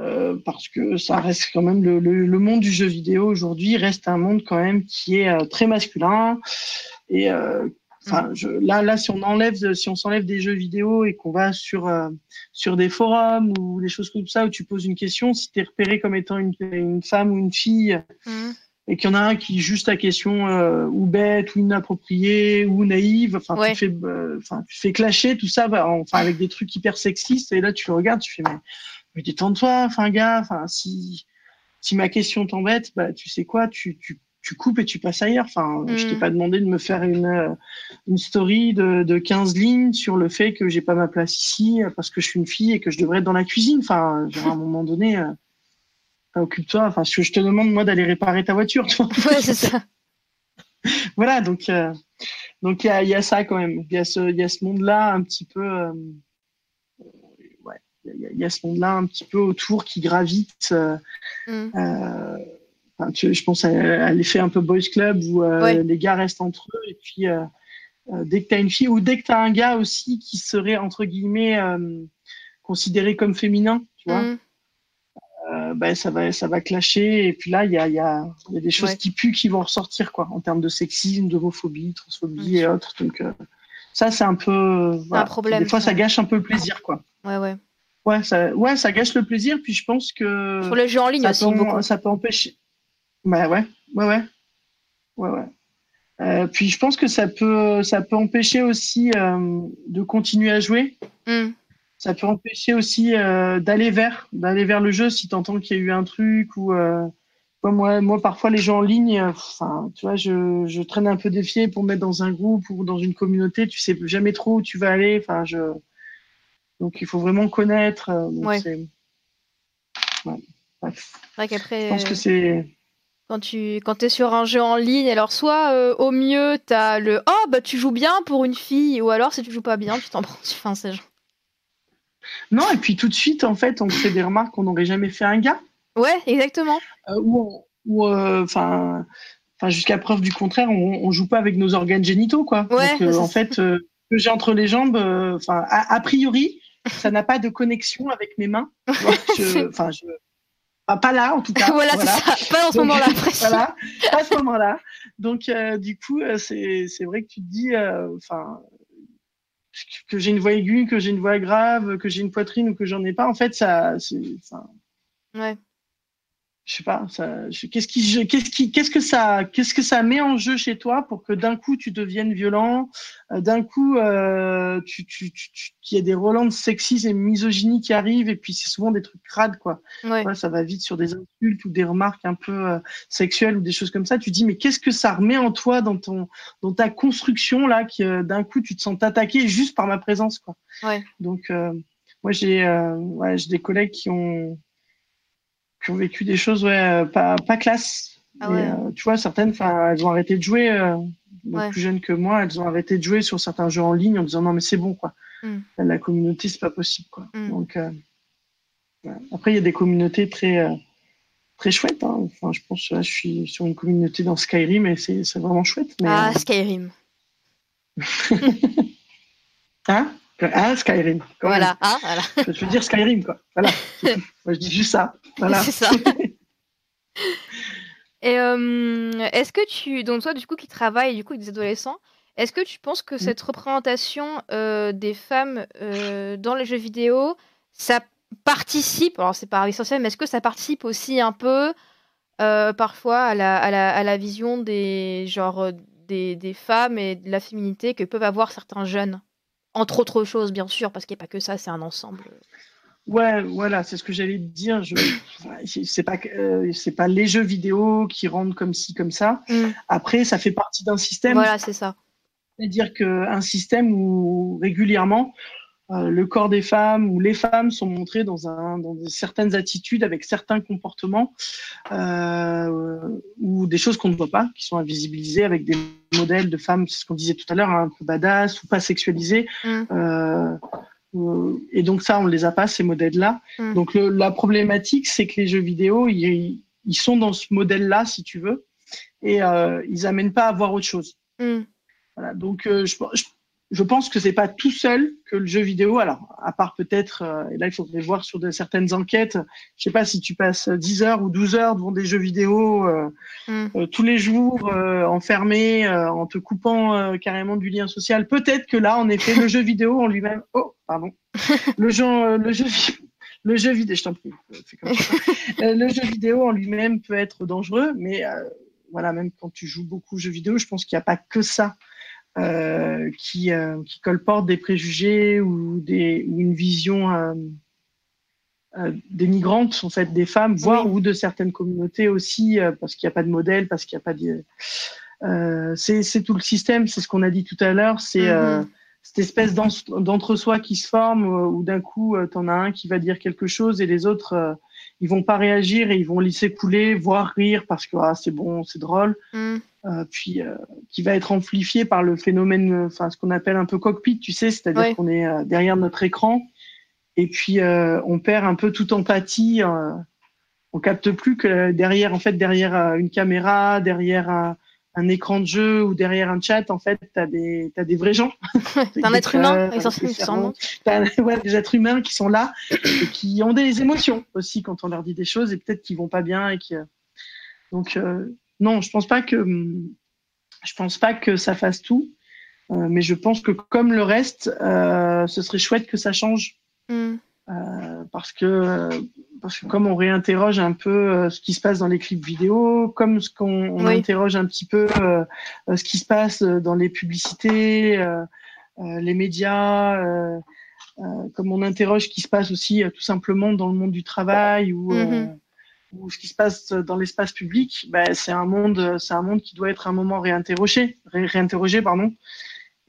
Euh, parce que ça reste quand même le, le, le monde du jeu vidéo aujourd'hui reste un monde quand même qui est euh, très masculin et euh, enfin mm. là là si on enlève si on s'enlève des jeux vidéo et qu'on va sur sur des forums ou des choses comme ça où tu poses une question si tu es repéré comme étant une, une femme ou une fille mm. Et qu'il y en a un qui juste ta question ou bête ou inappropriée ou naïve enfin tu fais enfin tu fais clasher tout ça bah, enfin avec des trucs hyper sexistes et là tu le regardes tu fais mais mais détends-toi, enfin gars, enfin si si ma question t'embête, bah tu sais quoi, tu, tu tu coupes et tu passes ailleurs. Enfin, je t'ai mm. pas demandé de me faire une, euh, une story de, de 15 lignes sur le fait que j'ai pas ma place ici parce que je suis une fille et que je devrais être dans la cuisine. Enfin, à un moment donné, euh, occupe-toi. Enfin, je te demande moi d'aller réparer ta voiture. Tu Ouais, c'est ça. voilà, donc euh, donc il y a, y a, ça quand même. Il y a ce il y a ce monde-là un petit peu. Euh, il y, a ce monde-là un petit peu autour qui gravite. Euh, mm. euh, je pense à, l'effet un peu boys club où euh, les gars restent entre eux et puis dès que tu as une fille ou dès que tu as un gars aussi qui serait entre guillemets considéré comme féminin, tu vois. Mm. Ben, ça va ça va clasher et puis là il y a, y, a, y a des choses qui puent qui vont ressortir quoi en termes de sexisme d'homophobie transphobie et autres donc ça c'est un peu un problème des fois ça gâche un peu le plaisir quoi ouais ouais Ouais, ça, ouais, ça gâche le plaisir. Puis je pense que. Sur le jeu en ligne ça aussi. Peut, ça peut empêcher. Bah ouais, ouais, ouais. Ouais, ouais. Euh, puis je pense que ça peut, ça peut empêcher aussi euh, de continuer à jouer. Hmm. Ça peut empêcher aussi euh, d'aller vers, d'aller vers le jeu si tu entends qu'il y a eu un truc ou. moi, moi, parfois, les gens en ligne, enfin, tu vois, je, je traîne un peu défié pour me mettre dans un groupe ou dans une communauté. Tu sais jamais trop où tu vas aller. Enfin, je donc il faut vraiment connaître. Euh, ouais. Vrai qu'après, je pense que euh, c'est. Quand tu quand es sur un jeu en ligne, alors soit euh, au mieux tu as le oh bah tu joues bien pour une fille, ou alors si tu joues pas bien, tu t'en prends enfin, c'est Non, et puis tout de suite en fait on fait des remarques qu'on n'aurait jamais fait à un gars. Ouais, exactement. ou enfin enfin jusqu'à preuve du contraire, on, on joue pas avec nos organes génitaux quoi. Ouais, Donc, en fait que j'ai entre les jambes, enfin a, priori, ça n'a pas de connexion avec mes mains. Enfin, je, pas là en tout cas. voilà, voilà. Ça. pas en ce moment-là. voilà, pas à ce moment-là. Donc euh, du coup, euh, c'est c'est vrai que tu te dis, euh, enfin, que j'ai une voix aiguë, que j'ai une voix grave, que j'ai une poitrine ou que j'en ai pas. En fait, ça, c'est, ouais je sais pas, qu'est-ce qui, qu'est-ce qui, qu'est-ce que ça, qu'est-ce que ça met en jeu chez toi pour que d'un coup tu deviennes violent, euh, d'un coup euh, tu, tu, tu, qu'il y a des relents de sexisme et misogynie qui arrivent et puis c'est souvent des trucs crades quoi. Ouais. ça va vite sur des insultes ou des remarques un peu euh, sexuelles ou des choses comme ça. Tu dis mais qu'est-ce que ça remet en toi dans ton, dans ta construction là, qui d'un coup tu te sens attaqué juste par ma présence quoi. Ouais. Donc moi j'ai, ouais, j'ai des collègues qui ont qui ont vécu des choses ouais, euh, pas, pas classe. Ah ouais. euh, tu vois, certaines, elles ont arrêté de jouer, euh, ouais. plus jeunes que moi, elles ont arrêté de jouer sur certains jeux en ligne en disant non, mais c'est bon, quoi. Mm. La communauté, c'est pas possible, quoi. Mm. Donc, après, il y a des communautés très, très chouettes. Hein. Enfin, je pense, là, je suis sur une communauté dans Skyrim et c'est vraiment chouette. Mais, ah, Skyrim. hein? Ah, Skyrim. Voilà, ah, voilà. Je veux dire Skyrim, quoi. Voilà. Moi, je dis juste ça. Voilà. C'est ça. Et euh, est-ce que tu, donc toi du coup qui travaille du coup avec des adolescents, est-ce que tu penses que mm. cette représentation euh, des femmes euh, dans les jeux vidéo, ça participe, alors c'est pas essentiel, mais est-ce que ça participe aussi un peu parfois à la, à, la, à la, vision des, genre, des, des femmes et de la féminité que peuvent avoir certains jeunes? Entre autres choses, bien sûr, parce qu'il n'y a pas que ça, c'est un ensemble. Ouais, voilà, c'est ce que j'allais te dire. Je, c'est pas, euh, c'est pas les jeux vidéo qui rendent comme ci, comme ça. Mm. Après, ça fait partie d'un système. Voilà, c'est ça. C'est-à-dire qu'un système où régulièrement euh, le corps des femmes ou les femmes sont montrées dans, un, dans certaines attitudes avec certains comportements euh, ou des choses qu'on ne voit pas, qui sont invisibilisées avec des modèles de femmes, c'est ce qu'on disait tout à l'heure, hein, un peu badass ou pas sexualisées. Mm. Euh, et donc ça, on les a pas ces modèles-là. Mm. Donc le, la problématique, c'est que les jeux vidéo, ils, ils sont dans ce modèle-là, si tu veux, et ils amènent pas à voir autre chose. Mm. Voilà, donc je, je, je pense que c'est pas tout seul que le jeu vidéo. Alors, à part peut-être, euh, et là il faudrait voir sur de certaines enquêtes. Je sais pas si tu passes 10 heures ou 12 heures devant des jeux vidéo euh, Mm. euh, tous les jours, enfermé, en te coupant carrément du lien social. Peut-être que là, en effet, le jeu vidéo en lui-même. Oh, pardon. le jeu, le jeu, le jeu vidéo. Je t'en prie. fais comme ça. Le jeu vidéo en lui-même peut être dangereux, mais voilà, même quand tu joues beaucoup aux jeux vidéo, je pense qu'il n'y a pas que ça euh, qui, euh, qui colporte des préjugés ou, des, ou une vision euh, euh, dénigrante en fait des femmes, voire Oui. ou de certaines communautés aussi, euh, parce qu'il n'y a pas de modèle, parce qu'il n'y a pas de. C'est tout le système, c'est ce qu'on a dit tout à l'heure, c'est Mhm. cette espèce d'en- d'entre-soi qui se forme où d'un coup euh, t'en as un qui va dire quelque chose et les autres ils vont pas réagir et ils vont laisser couler, voire rire parce que ah, c'est bon, c'est drôle Mm. euh, puis euh, qui va être amplifié par le phénomène, enfin ce qu'on appelle un peu cockpit, tu sais, c'est-à-dire qu'on est euh, derrière notre écran et puis euh, on perd un peu toute empathie. euh, on capte plus que derrière, en fait, derrière une caméra, derrière un, écran de jeu ou derrière un chat, en fait, t'as des t'as des vrais gens. Un Des être humain, des essentiellement. T'as ouais, des êtres humains qui sont là et qui ont des émotions aussi quand on leur dit des choses et peut-être qu'ils vont pas bien et qui donc euh, non, je pense pas que je pense pas que ça fasse tout, euh, mais je pense que comme le reste, euh, ce serait chouette que ça change Mm. euh, parce que parce que comme on réinterroge un peu euh, ce qui se passe dans les clips vidéo, comme ce qu'on on Oui. interroge un petit peu euh, euh, ce qui se passe dans les publicités, les médias, comme on interroge ce qui se passe aussi tout simplement dans le monde du travail ou Mhm. ou ce qui se passe dans l'espace public, ben, c'est un monde, c'est un monde qui doit être un moment réinterrogé, ré- réinterrogé, pardon.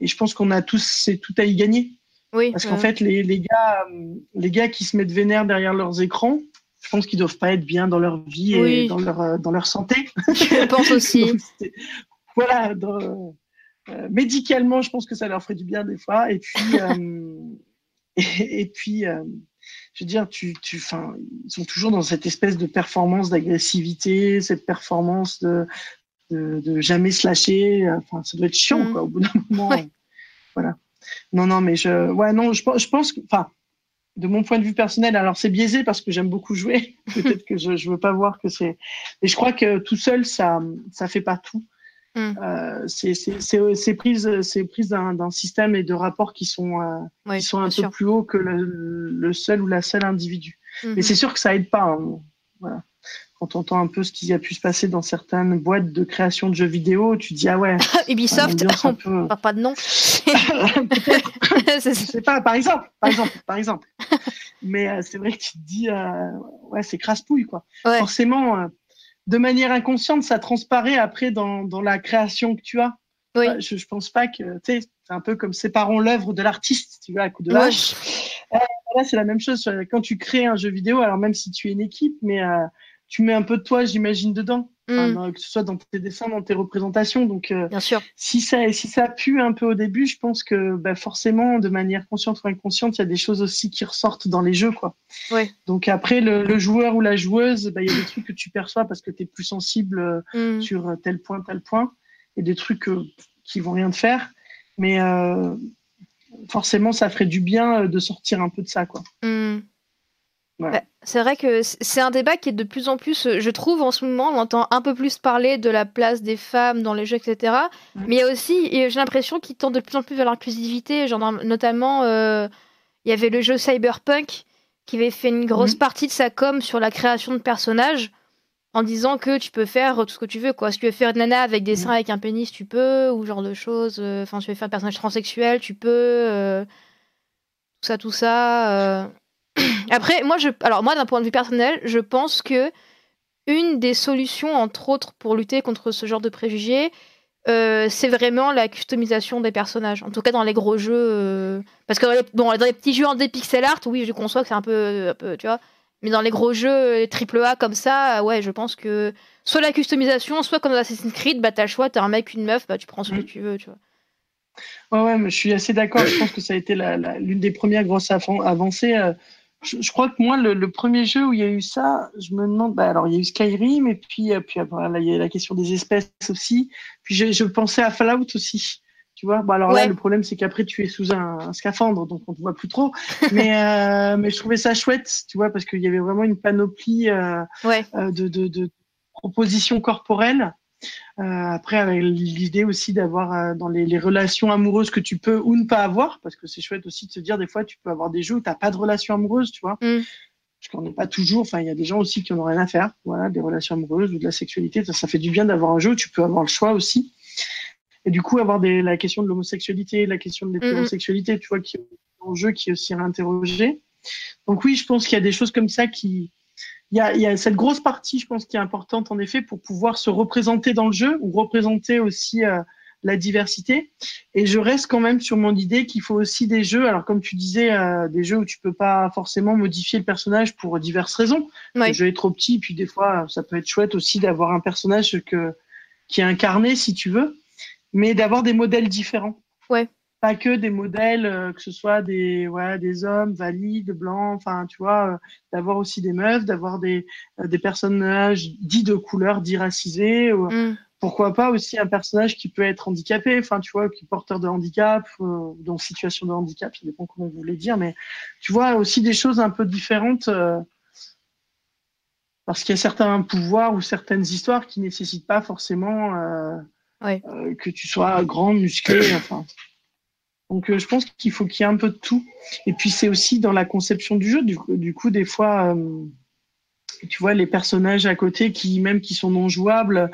Et je pense qu'on a tous, c'est tout à y gagner. Oui. Parce qu'en fait, les, les gars, euh, les gars qui se mettent vénères derrière leurs écrans, je pense qu'ils doivent pas être bien dans leur vie et Oui. dans leur, euh, dans leur santé. je pense aussi. Donc, voilà, dans- euh, médicalement, je pense que ça leur ferait du bien des fois. Et puis, euh, et, et puis, euh, je veux dire, tu, tu, enfin, ils sont toujours dans cette espèce de performance d'agressivité, cette performance de, de, de jamais se lâcher. Enfin, ça doit être chiant, Mm. quoi, au bout d'un moment. Ouais. Voilà. Non, non, mais je, ouais, non, je, pense- je pense que, enfin, de mon point de vue personnel, alors c'est biaisé parce que j'aime beaucoup jouer. Peut-être que je, je veux pas voir que c'est. Et je crois que tout seul, ça, ça fait pas tout. Mm. Euh, c'est prise, c'est prise d'un système et de rapports qui sont, euh, Oui, qui sont un peu sûr. plus hauts que le, le seul ou la seule individu. Mhm. Mais c'est sûr que ça aide pas. hein. Voilà. Quand on entend un peu ce qui a pu se passer dans certaines boîtes de création de jeux vidéo, tu te dis ah ouais. Ubisoft, on peu- parle pas de nom. je sais pas, par exemple, par exemple, par exemple. Mais euh, c'est vrai que tu te dis, euh, ouais, c'est crasse-pouille, quoi. ouais. Forcément, euh, de manière inconsciente, ça transparaît après dans, dans la création que tu as. Oui. Bah, je, je pense pas que, tu sais, c'est un peu comme séparons l'œuvre de l'artiste, tu vois, à coup de Ouais. Euh, là, c'est la même chose quand tu crées un jeu vidéo, alors même si tu es une équipe, mais tu mets un peu de toi, j'imagine, dedans. Mm, que ce soit dans tes dessins, dans tes représentations. Donc, euh, Bien sûr. si ça, si ça pue un peu au début, je pense que bah, forcément, de manière consciente ou inconsciente, il y a des choses aussi qui ressortent dans les jeux. Quoi. Ouais. Donc après, le, le joueur ou la joueuse, bah, il y a des trucs que tu perçois parce que tu es plus sensible euh, Mm. sur tel point, tel point, et des trucs euh, qui vont rien te faire. Mais euh, forcément, ça ferait du bien euh, de sortir un peu de ça. Quoi. Mm. Bah, C'est vrai que c'est un débat qui est de plus en plus, euh, je trouve en ce moment, on entend un peu plus parler de la place des femmes dans les jeux, etc. Mais il y a aussi, j'ai l'impression qu'ils tendent de plus en plus vers l'inclusivité. Genre, notamment, euh, il y avait le jeu Cyberpunk qui avait fait une grosse Mhm. partie de sa com sur la création de personnages en disant que tu peux faire tout ce que tu veux. Quoi. Si tu veux faire une nana avec des seins avec un pénis, tu peux, ou genre de choses. euh, Enfin, tu veux faire un personnage transsexuel, tu peux. euh, tout ça, tout ça. euh. Après, moi, je, alors moi, d'un point de vue personnel, je pense que une des solutions, entre autres, pour lutter contre ce genre de préjugés, euh, c'est vraiment la customisation des personnages. En tout cas, dans les gros jeux. Euh, parce que bon, dans les petits jeux en pixel art, oui, je conçois que c'est un peu, un peu, tu vois. Mais dans les gros jeux triple A comme ça, ouais, je pense que soit la customisation, soit comme dans Assassin's Creed, bah t'as le choix, t'as un mec, une meuf, bah tu prends ce que mm. tu veux, tu vois. Ouais, ouais, mais je suis assez d'accord. Je pense que ça a été l'une des premières grosses avancées. Euh, je, crois que moi, le, premier jeu où il y a eu ça, je me demande. Bah, alors, il y a eu Skyrim, et puis, euh, puis après, là, il y a la question des espèces aussi. Puis, je, je pensais à Fallout aussi. Tu vois, bon, alors là, le problème, c'est qu'après, tu es sous un, scaphandre, donc on te voit plus trop. mais, euh, mais je trouvais ça chouette, tu vois, parce qu'il y avait vraiment une panoplie euh, euh de, de, de, propositions corporelles. Euh, après, avec l'idée aussi d'avoir euh, dans les, les, relations amoureuses que tu peux ou ne pas avoir, parce que c'est chouette aussi de se dire, des fois, tu peux avoir des jeux où tu n'as pas de relation amoureuse, tu vois. Mm. Parce qu'on n'est pas toujours, enfin, il y a des gens aussi qui n'ont rien à faire, voilà, des relations amoureuses ou de la sexualité. Ça, ça fait du bien d'avoir un jeu où tu peux avoir le choix aussi. Et du coup, avoir des, la question de l'homosexualité, la question de l'hétérosexualité, tu vois, qui est en jeu, qui est aussi réinterrogé. Donc oui, je pense qu'il y a des choses comme ça qui, il y, a, il y a, cette grosse partie, je pense, qui est importante en effet pour pouvoir se représenter dans le jeu ou représenter aussi euh, la diversité. Et je reste quand même sur mon idée qu'il faut aussi des jeux. Alors comme tu disais, euh, des jeux où tu peux pas forcément modifier le personnage pour diverses raisons. Le jeu est trop petit, puis des fois, ça peut être chouette aussi d'avoir un personnage que qui est incarné, si tu veux mais d'avoir des modèles différents. Ouais. Pas que des modèles, euh, que ce soit des, ouais, des hommes valides, blancs, enfin, tu vois, euh, d'avoir aussi des meufs, d'avoir des, euh, des personnages dits de couleur, dits racisés. Mm. Pourquoi pas aussi un personnage qui peut être handicapé, enfin, tu vois, qui est porteur de handicap, dans situation de handicap, ça dépend comment vous voulez dire, mais tu vois, aussi des choses un peu différentes parce qu'il y a certains pouvoirs ou certaines histoires qui nécessitent pas forcément que tu sois grand, musclé, enfin. Donc euh, je pense qu'il faut qu'il y ait un peu de tout. Et puis c'est aussi dans la conception du jeu. Du, du coup, des fois, euh, tu vois les personnages à côté qui même qui sont non jouables.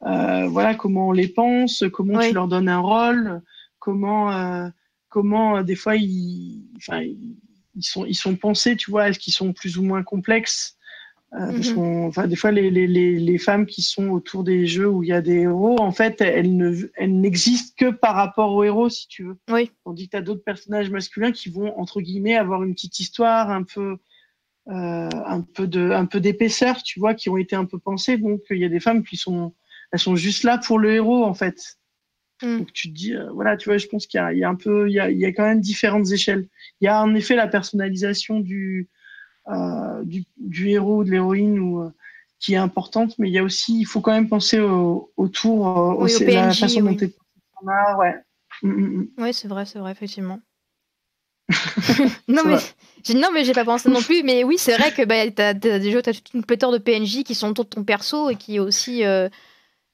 voilà comment on les pense, comment tu leur donnes un rôle, comment comment des fois ils, enfin, ils sont ils sont pensés, tu vois, est-ce qu'ils sont plus ou moins complexes? Euh, mhm. enfin, des fois, les, les, les, femmes qui sont autour des jeux où il y a des héros, en fait, elles ne, elles n'existent que par rapport aux héros, si tu veux. Oui. Tandis que tu as d'autres personnages masculins qui vont, entre guillemets, avoir une petite histoire, un peu, euh, un peu de, un peu d'épaisseur, tu vois, qui ont été un peu pensées. Donc, il y a des femmes qui sont, elles sont juste là pour le héros, en fait. Mm. Donc, tu te dis, euh, voilà, tu vois, je pense qu'il y a, il y a un peu, il y a, il y a quand même différentes échelles. Il y a en effet la personnalisation du, du, du, héros ou de l'héroïne ou euh, qui est importante, mais il y a aussi, il faut quand même penser au, autour, euh, oui, au, la façon dont tu ouais. Mm, mm, mm. Oui, c'est vrai, c'est vrai, effectivement. non, mais, non, mais j'ai pas pensé non plus. Mais oui, c'est vrai que bah, tu as, as toute une pléthore de PNJ qui sont autour de ton perso et qui aussi euh,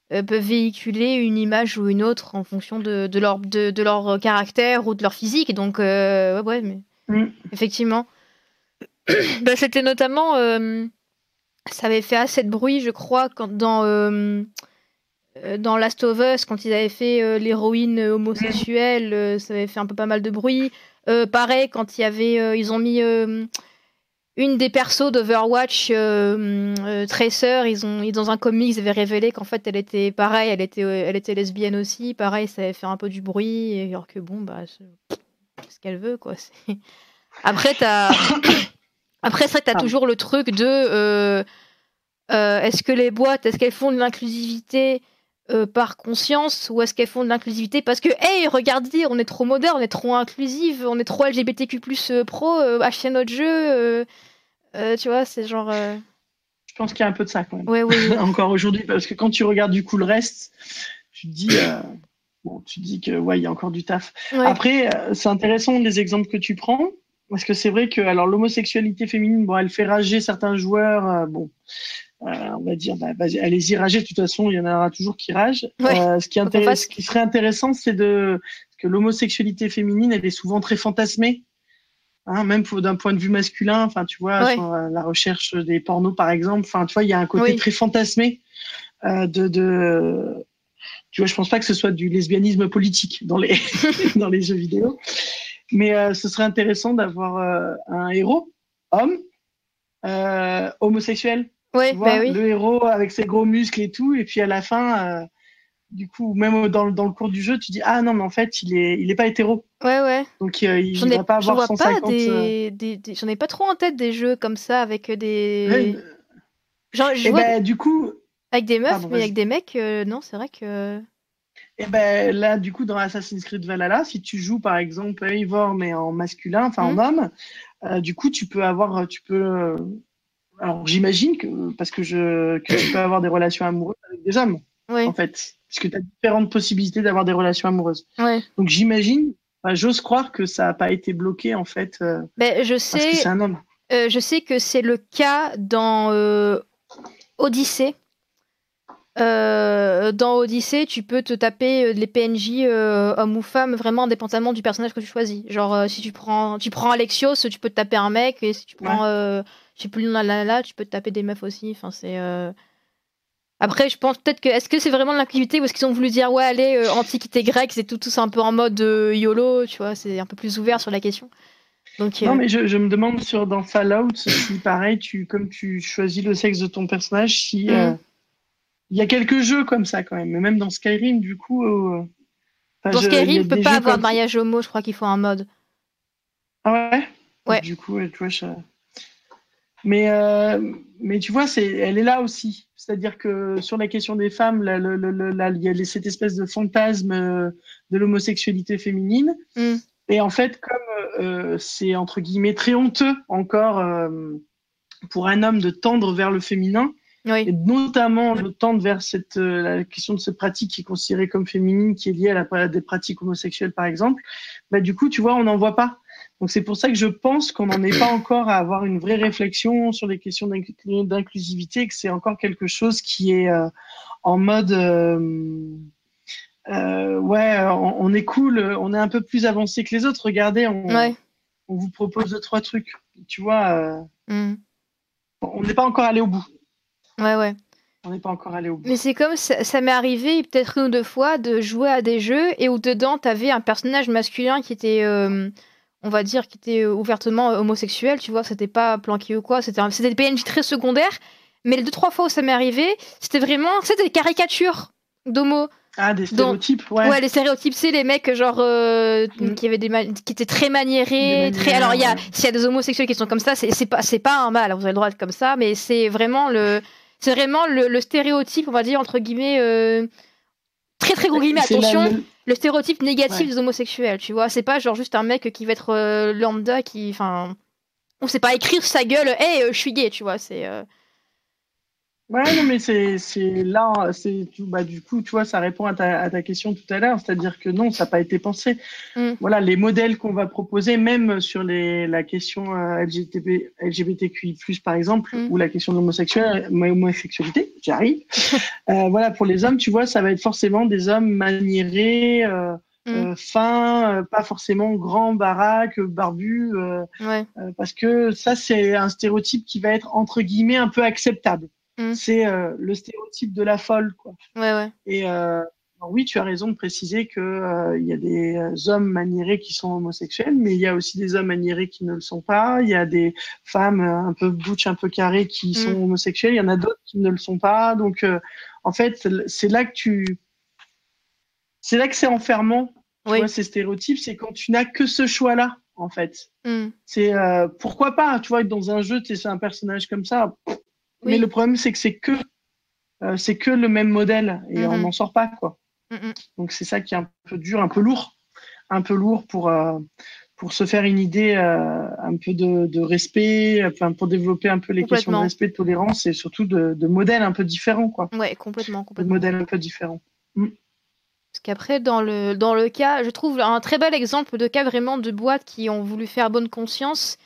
peuvent véhiculer une image ou une autre en fonction de, de, leur, de, de leur caractère ou de leur physique. Donc, ouais, ouais, mais effectivement. bah, C'était notamment. Euh, ça avait fait assez de bruit, je crois, quand dans, euh, euh, dans Last of Us, quand ils avaient fait l'héroïne homosexuelle, ça avait fait un peu pas mal de bruit. pareil, quand il y avait, ils ont mis une des persos d'Overwatch, Tracer, ils ont, ils, dans un comics, ils avaient révélé qu'en fait, elle était pareil, elle était, elle était lesbienne aussi. Pareil, ça avait fait un peu du bruit, alors que bon, bah, c'est ce qu'elle veut, quoi. Après, t'as. Après, c'est vrai que tu as toujours le truc de euh, euh, est-ce que les boîtes, est-ce qu'elles font de l'inclusivité euh, par conscience ou est-ce qu'elles font de l'inclusivité parce que, hey, regardez, on est trop moderne, on est trop inclusive, on est trop LGBTQ pro, achetez notre jeu. tu vois, c'est genre. Je pense qu'il y a un peu de ça quand même. Ouais, oui, Encore aujourd'hui, parce que quand tu regardes du coup le reste, tu te dis. Bon, tu dis que ouais, il y a encore du taf. Après, c'est intéressant les exemples que tu prends. Parce que c'est vrai que alors l'homosexualité féminine, bon, elle fait rager certains joueurs. Euh, bon, euh, on va dire, bah, allez-y rager. De toute façon, il y en aura toujours qui ragent. Euh, ce, qui ce qui serait intéressant, c'est de que l'homosexualité féminine, elle est souvent très fantasmée. Hein, même d'un point de vue masculin, enfin, tu vois, sur la recherche des pornos, par exemple, enfin, tu vois, il y a un côté très fantasmé de, de, tu vois, je pense pas que ce soit du lesbianisme politique dans les dans les jeux vidéo. Mais euh, ce serait intéressant d'avoir euh, un héros homme, homosexuel. Ouais, bah oui. Le héros avec ses gros muscles et tout, et puis à la fin, du coup, même dans, dans, le cours du jeu, tu dis ah non mais en fait il est il est pas hétéro. Ouais ouais. Donc il va pas avoir 150. Pas des, des, J'en ai pas trop en tête des jeux comme ça avec des. Genre, je vois... bah, du coup. Avec des meufs, mais avec des mecs, non, c'est vrai que. Et ben là, du coup, dans Assassin's Creed Valhalla, si tu joues par exemple Eivor mais en masculin, enfin en mmh. homme, euh, du coup, tu peux avoir, tu peux. Euh, alors j'imagine que parce que je que tu peux avoir des relations amoureuses avec des hommes, en fait, parce que tu as différentes possibilités d'avoir des relations amoureuses. Donc j'imagine, j'ose croire que ça n'a pas été bloqué en fait. Euh, ben, je sais. Parce que c'est un homme. je sais que c'est le cas dans Odyssée euh, dans Odyssée, tu peux te taper euh, les PNJ euh, hommes ou femmes vraiment indépendamment du personnage que tu choisis. Genre, si tu prends, tu prends Alexios, tu peux te taper un mec, et si tu prends, je sais plus le nom là, là, tu peux te taper des meufs aussi. Enfin, c'est. Après, je pense peut-être que. Est-ce que c'est vraiment de l'inclusivité ou est-ce qu'ils ont voulu dire, ouais, allez, antiquité grecque, c'est tout, tout un peu en mode YOLO, tu vois, c'est un peu plus ouvert sur la question. Donc, non, mais je, me demande sur dans Fallout si pareil, tu, comme tu choisis le sexe de ton personnage, si. Mm. Il y a quelques jeux comme ça quand même, mais même dans Skyrim, du coup. Euh, dans Skyrim, ne peut pas avoir de mariage homo, je crois qu'il faut un mode. Ah ouais? Ouais. Du coup, tu vois, mais, euh, mais tu vois, c'est, elle est là aussi. C'est-à-dire que sur la question des femmes, il y a cette espèce de fantasme euh, de l'homosexualité féminine. Mm. Et en fait, comme c'est entre guillemets très honteux encore pour un homme de tendre vers le féminin, et notamment de tendre vers cette, euh, la question de cette pratique qui est considérée comme féminine, qui est liée à, la, des pratiques homosexuelles, par exemple, bah, du coup, tu vois, on n'en voit pas. Donc c'est pour ça que je pense qu'on n'en est pas encore à avoir une vraie réflexion sur les questions d'inclusivité, que c'est encore quelque chose qui est euh, en mode euh, euh, ouais, on, on, est cool, on est un peu plus avancé que les autres. Regardez, on, on vous propose deux trois trucs. Tu vois, mm. on n'est pas encore allé au bout. Ouais, ouais. On n'est pas encore allé au bout. Mais c'est comme ça, m'est arrivé peut-être une ou deux fois de jouer à des jeux et où dedans t'avais un personnage masculin qui était, euh, on va dire, qui était euh, ouvertement homosexuel, tu vois, c'était pas planqué ou quoi, c'était des PNJ très secondaires. Mais les deux trois fois où ça m'est arrivé, c'était vraiment, c'était des caricatures d'homo. Ah, des stéréotypes, ouais. Ouais, les stéréotypes, c'est les mecs genre euh, mm. qui avaient des qui étaient très maniérés, très. Alors il y a s'il y a des homosexuels qui sont comme ça, c'est pas c'est pas un mal, vous avez le droit d'être comme ça, mais c'est vraiment le c'est vraiment le, stéréotype, on va dire, entre guillemets, euh, très très gros guillemets, attention, le... stéréotype négatif des homosexuels, tu vois. C'est pas genre juste un mec qui va être euh, lambda, qui. Enfin. On sait pas écrire sa gueule, hé, euh, je suis gay, tu vois. C'est. Ouais, non, mais c'est là, c'est bah, du coup, tu vois, ça répond à ta, à ta question tout à l'heure, c'est-à-dire que non, ça n'a pas été pensé. Mm. Voilà, les modèles qu'on va proposer, même sur les, la question euh, LGBT, LGBTQI+, par exemple, mm. ou la question de l'homosexualité, j'arrive. euh, voilà, pour les hommes, tu vois, ça va être forcément des hommes maniérés, euh, mm. euh fins, euh, pas forcément grands, baraques, barbus, ouais. parce que ça, c'est un stéréotype qui va être entre guillemets un peu acceptable. Mm. C'est euh, le stéréotype de la folle, quoi. Ouais, ouais. Et euh, oui, tu as raison de préciser que euh, il y a des hommes maniérés qui sont homosexuels, mais il y a aussi des hommes maniérés qui ne le sont pas. Il y a des femmes un peu butch, un peu carrées qui mm. sont homosexuelles. Il y en a d'autres qui ne le sont pas. Donc, en fait, c'est là que tu, c'est là que c'est enfermant. Oui. ces stéréotypes, c'est quand tu n'as que ce choix-là, en fait. Mm. C'est pourquoi pas, tu vois, être dans un jeu, tu es un personnage comme ça. Mais le problème, c'est que c'est que euh, c'est que le même modèle et on mm-hmm. n'en sort pas quoi. Donc c'est ça qui est un peu dur, un peu lourd, un peu lourd pour euh, pour se faire une idée euh, un peu de, de respect, enfin pour développer un peu les questions de respect, de tolérance et surtout de, de modèles un peu différents quoi. Ouais, complètement, complètement. De modèles un peu différents. Mm. Parce qu'après, dans le, dans le cas, je trouve un très bel exemple de cas vraiment de boîtes qui ont voulu faire bonne conscience.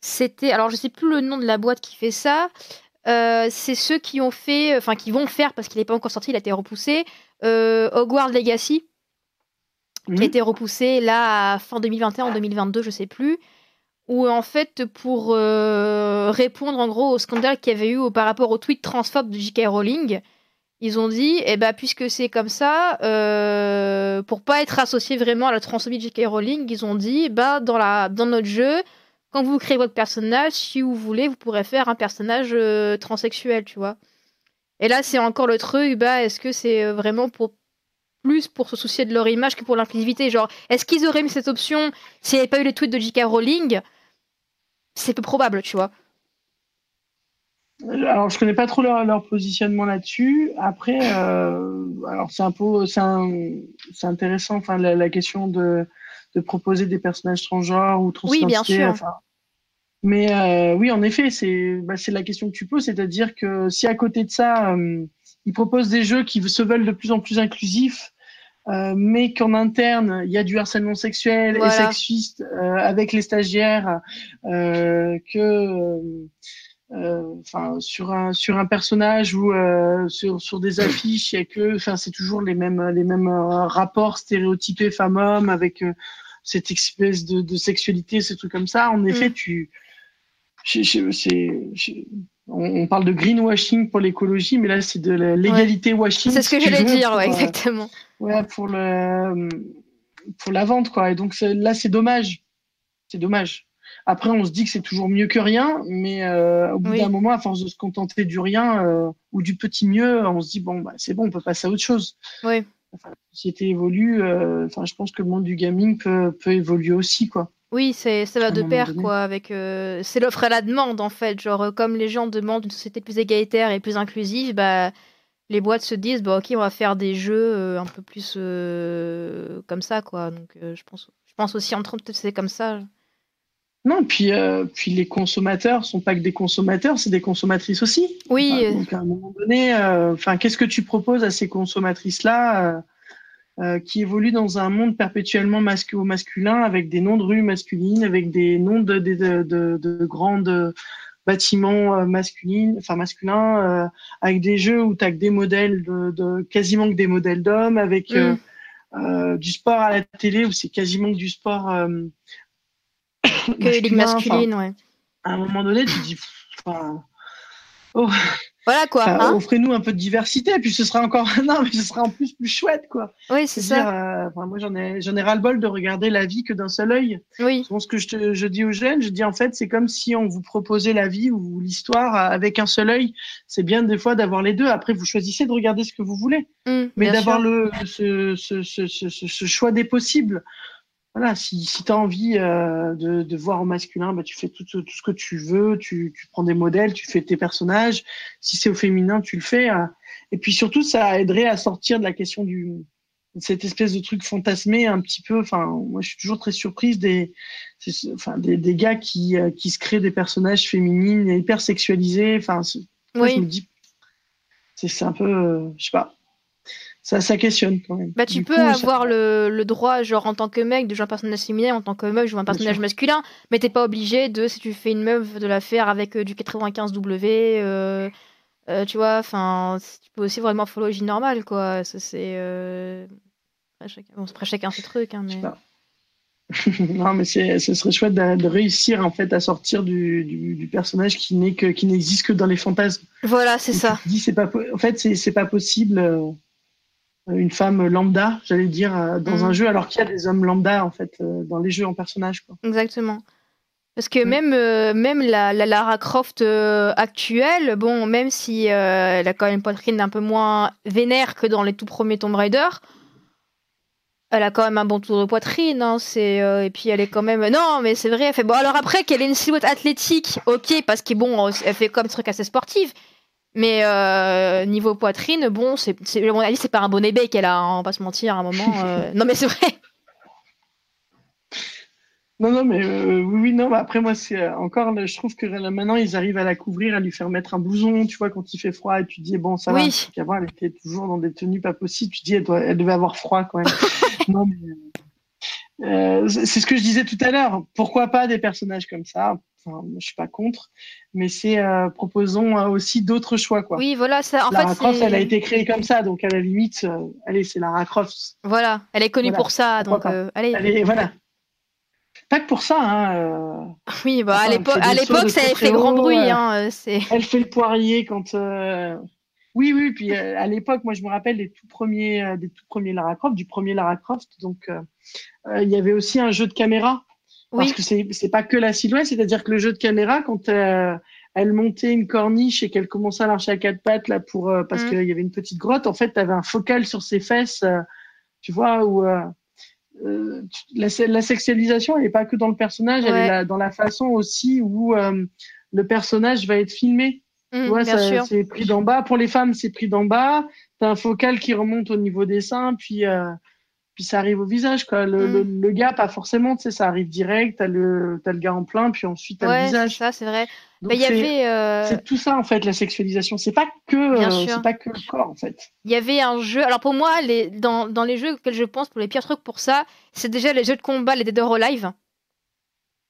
C'était, alors je sais plus le nom de la boîte qui fait ça, euh, c'est ceux qui ont fait, enfin qui vont faire parce qu'il n'est pas encore sorti, il a été repoussé, euh, Hogwarts Legacy, qui a mhm. été repoussé là à fin 2021 ou 2022, je sais plus. Où en fait, pour euh, répondre en gros au scandale qu'il y avait eu par rapport au tweet transphobe de J.K. Rowling, ils ont dit, eh ben, puisque c'est comme ça, pour pas être associé vraiment à la transphobie de J.K. Rowling, ils ont dit, bah, dans, la, dans notre jeu, quand vous créez votre personnage, si vous voulez, vous pourrez faire un personnage euh, transsexuel, tu vois. Et là, c'est encore le truc, bah, est-ce que c'est euh, vraiment pour plus pour se soucier de leur image que pour l'inclusivité? Genre, est-ce qu'ils auraient mis cette option s'il n'y avait pas eu les tweets de J.K. Rowling? C'est peu probable, tu vois. Alors, je connais pas trop leur, positionnement là-dessus. Après, euh, alors c'est un peu, c'est intéressant, enfin, la, question de, de, proposer des personnages transgenres ou transidentiques. Oui, bien sûr. Mais euh, oui, en effet, c'est bah, la question que tu poses, c'est-à-dire que si à côté de ça, euh, ils proposent des jeux qui se veulent de plus en plus inclusifs, euh, mais qu'en interne, il y a du harcèlement sexuel et sexiste euh, avec les stagiaires, euh, que enfin sur un sur un personnage ou sur sur des affiches il y a que enfin c'est toujours les mêmes les mêmes rapports stéréotypés femmes-hommes avec cette espèce de, de, sexualité ces trucs comme ça en mm. effet tu on, parle de greenwashing pour l'écologie mais là c'est de l'égalité washing c'est ce que j'allais dire ouais, exactement ouais pour le pour la vente quoi et donc là c'est dommage c'est dommage après, on se dit que c'est toujours mieux que rien, mais euh, au bout d'un moment, à force de se contenter du rien euh, ou du petit mieux, on se dit bon, bah, c'est bon, on peut passer à autre chose. Oui. Enfin, la société évolue. Euh, enfin, je pense que le monde du gaming peut, peut évoluer aussi, quoi. Oui, c'est ça va de pair, quoi. Avec c'est l'offre et la demande, en fait. Genre, comme les gens demandent une société plus égalitaire et plus inclusive, bah les boîtes se disent bon ok on va faire des jeux un peu plus comme ça quoi donc je pense je pense aussi entre autres c'est comme ça non, puis, euh, puis les consommateurs sont pas que des consommateurs, c'est des consommatrices aussi. Oui. donc à un moment donné, euh, enfin, qu'est-ce que tu proposes à ces consommatrices-là euh, qui évoluent dans un monde perpétuellement masculin masculin avec des noms de rues masculines, avec des noms de, de, de, de, grandes bâtiments masculins, enfin masculins, avec des jeux où tu as que des modèles de, quasiment que des modèles d'hommes, avec mm. du sport à la télé où c'est quasiment que du sport que les masculines, ouais. À un moment donné, tu dis, oh. Voilà quoi. Hein. Offrez-nous un peu de diversité, puis ce sera encore non, mais ce sera en plus plus chouette quoi. Oui, c'est ça. Euh, moi j'en ai j'en ai ras le bol de regarder la vie que d'un seul œil. Oui. ce que je, te, je dis aux jeunes, je dis en fait c'est comme si on vous proposait la vie ou l'histoire avec un seul œil. C'est bien des fois d'avoir les deux. Après vous choisissez de regarder ce que vous voulez, mmh, mais d'avoir le ce, ce, ce, ce, choix des possibles voilà, si, si tu as envie euh, de, de, voir au masculin, bah, tu fais tout, tout, ce que tu veux, tu, tu, prends des modèles, tu fais tes personnages. Si c'est au féminin, tu le fais. Euh. Et puis surtout, ça aiderait à sortir de la question du cette espèce de truc fantasmé un petit peu. Enfin, moi, je suis toujours très surprise des, enfin, des, des gars qui, euh, qui se créent des personnages féminines hyper sexualisés. Enfin, oui. je me dis, c'est un peu, je sais pas ça, ça questionne quand même. Bah, tu peux avoir le, le, droit, genre en tant que mec, de jouer un personnage féminin, en tant que meuf, jouer un personnage masculin, mais t'es pas obligé de, si tu fais une meuf, de la faire avec euh, du 95W, euh, euh, tu vois, enfin, tu peux aussi vraiment morphologie normale, quoi. Ça, c'est. Après, chacun, bon, après, chacun ses trucs, hein, mais. non, mais ce serait chouette de, de, réussir en fait à sortir du, du, du personnage qui n'est que qui n'existe que dans les fantasmes. Voilà, c'est ça. dis, c'est pas, en fait, c'est pas possible. Une femme lambda, j'allais dire, euh, dans mm. un jeu, alors qu'il y a des hommes lambda en fait euh, dans les jeux en personnage. Quoi. Exactement. Parce que mm. même, euh, même la, Lara Croft actuelle, bon, même si elle a quand même une poitrine un peu moins vénère que dans les tout premiers Tomb Raider, elle a quand même un bon tour de poitrine. Hein, c'est, et puis elle est quand même. Non, mais c'est vrai, elle fait. Bon, alors après qu'elle ait une silhouette athlétique, ok, parce que bon, elle fait comme un truc assez sportif. Mais euh, niveau poitrine, bon, c'est, à mon avis, c'est pas un bonnet bec qu'elle a, hein, on va pas se mentir à un moment. Euh. non, mais c'est vrai. Non, non, mais euh, oui, non, mais après, moi, c'est encore, je trouve que là, maintenant, ils arrivent à la couvrir, à lui faire mettre un blouson, tu vois, quand il fait froid, et tu dis, bon, ça oui. va. Avant, elle était toujours dans des tenues pas possibles, tu dis, elle, elle devait avoir froid quand même. non, mais, c'est ce que je disais tout à l'heure. Pourquoi pas des personnages comme ça? Enfin, je suis pas contre, mais c'est euh, proposons euh, aussi d'autres choix quoi. Oui, voilà, ça. En Lara fait, Croft, elle a été créée comme ça, donc à la limite, euh, allez, c'est Lara Croft. Voilà, elle est connue pour ça, donc allez. voilà. Pas que pour ça, hein. Oui, bah à l'époque, à l'époque, ça avait fait grand bruit, hein. Elle fait le poirier quand. Oui, oui, puis à l'époque, moi, je me rappelle des tout premiers, des tout premiers Lara Croft, du premier Lara Croft, donc il y avait aussi un jeu de caméra Parce que c'est c'est pas que la silhouette, c'est-à-dire que le jeu de caméra, quand euh, elle montait une corniche et qu'elle commençait à marcher à quatre pattes là pour euh, parce mm. qu'il y avait une petite grotte, en fait, tu avais un focal sur ses fesses, euh, tu vois, où la, la, sexualisation, elle est pas que dans le personnage, elle est dans la façon aussi où le personnage va être filmé. Mm, tu vois, c'est pris d'en bas. Pour les femmes, c'est pris d'en bas. T'as un focal qui remonte au niveau des seins, puis puis ça arrive au visage quoi. Le, mm. le, gars pas forcément tu sais ça arrive direct t'as le as le gars en plein puis ensuite t'as le visage. ça c'est vrai. Il y avait euh... c'est tout ça en fait la sexualisation. C'est pas que euh, c'est pas que le corps en fait. Il y avait un jeu. Alors pour moi les dans, dans les jeux auxquels je pense pour les pires trucs pour ça c'est déjà les jeux de combat les Dead or Alive.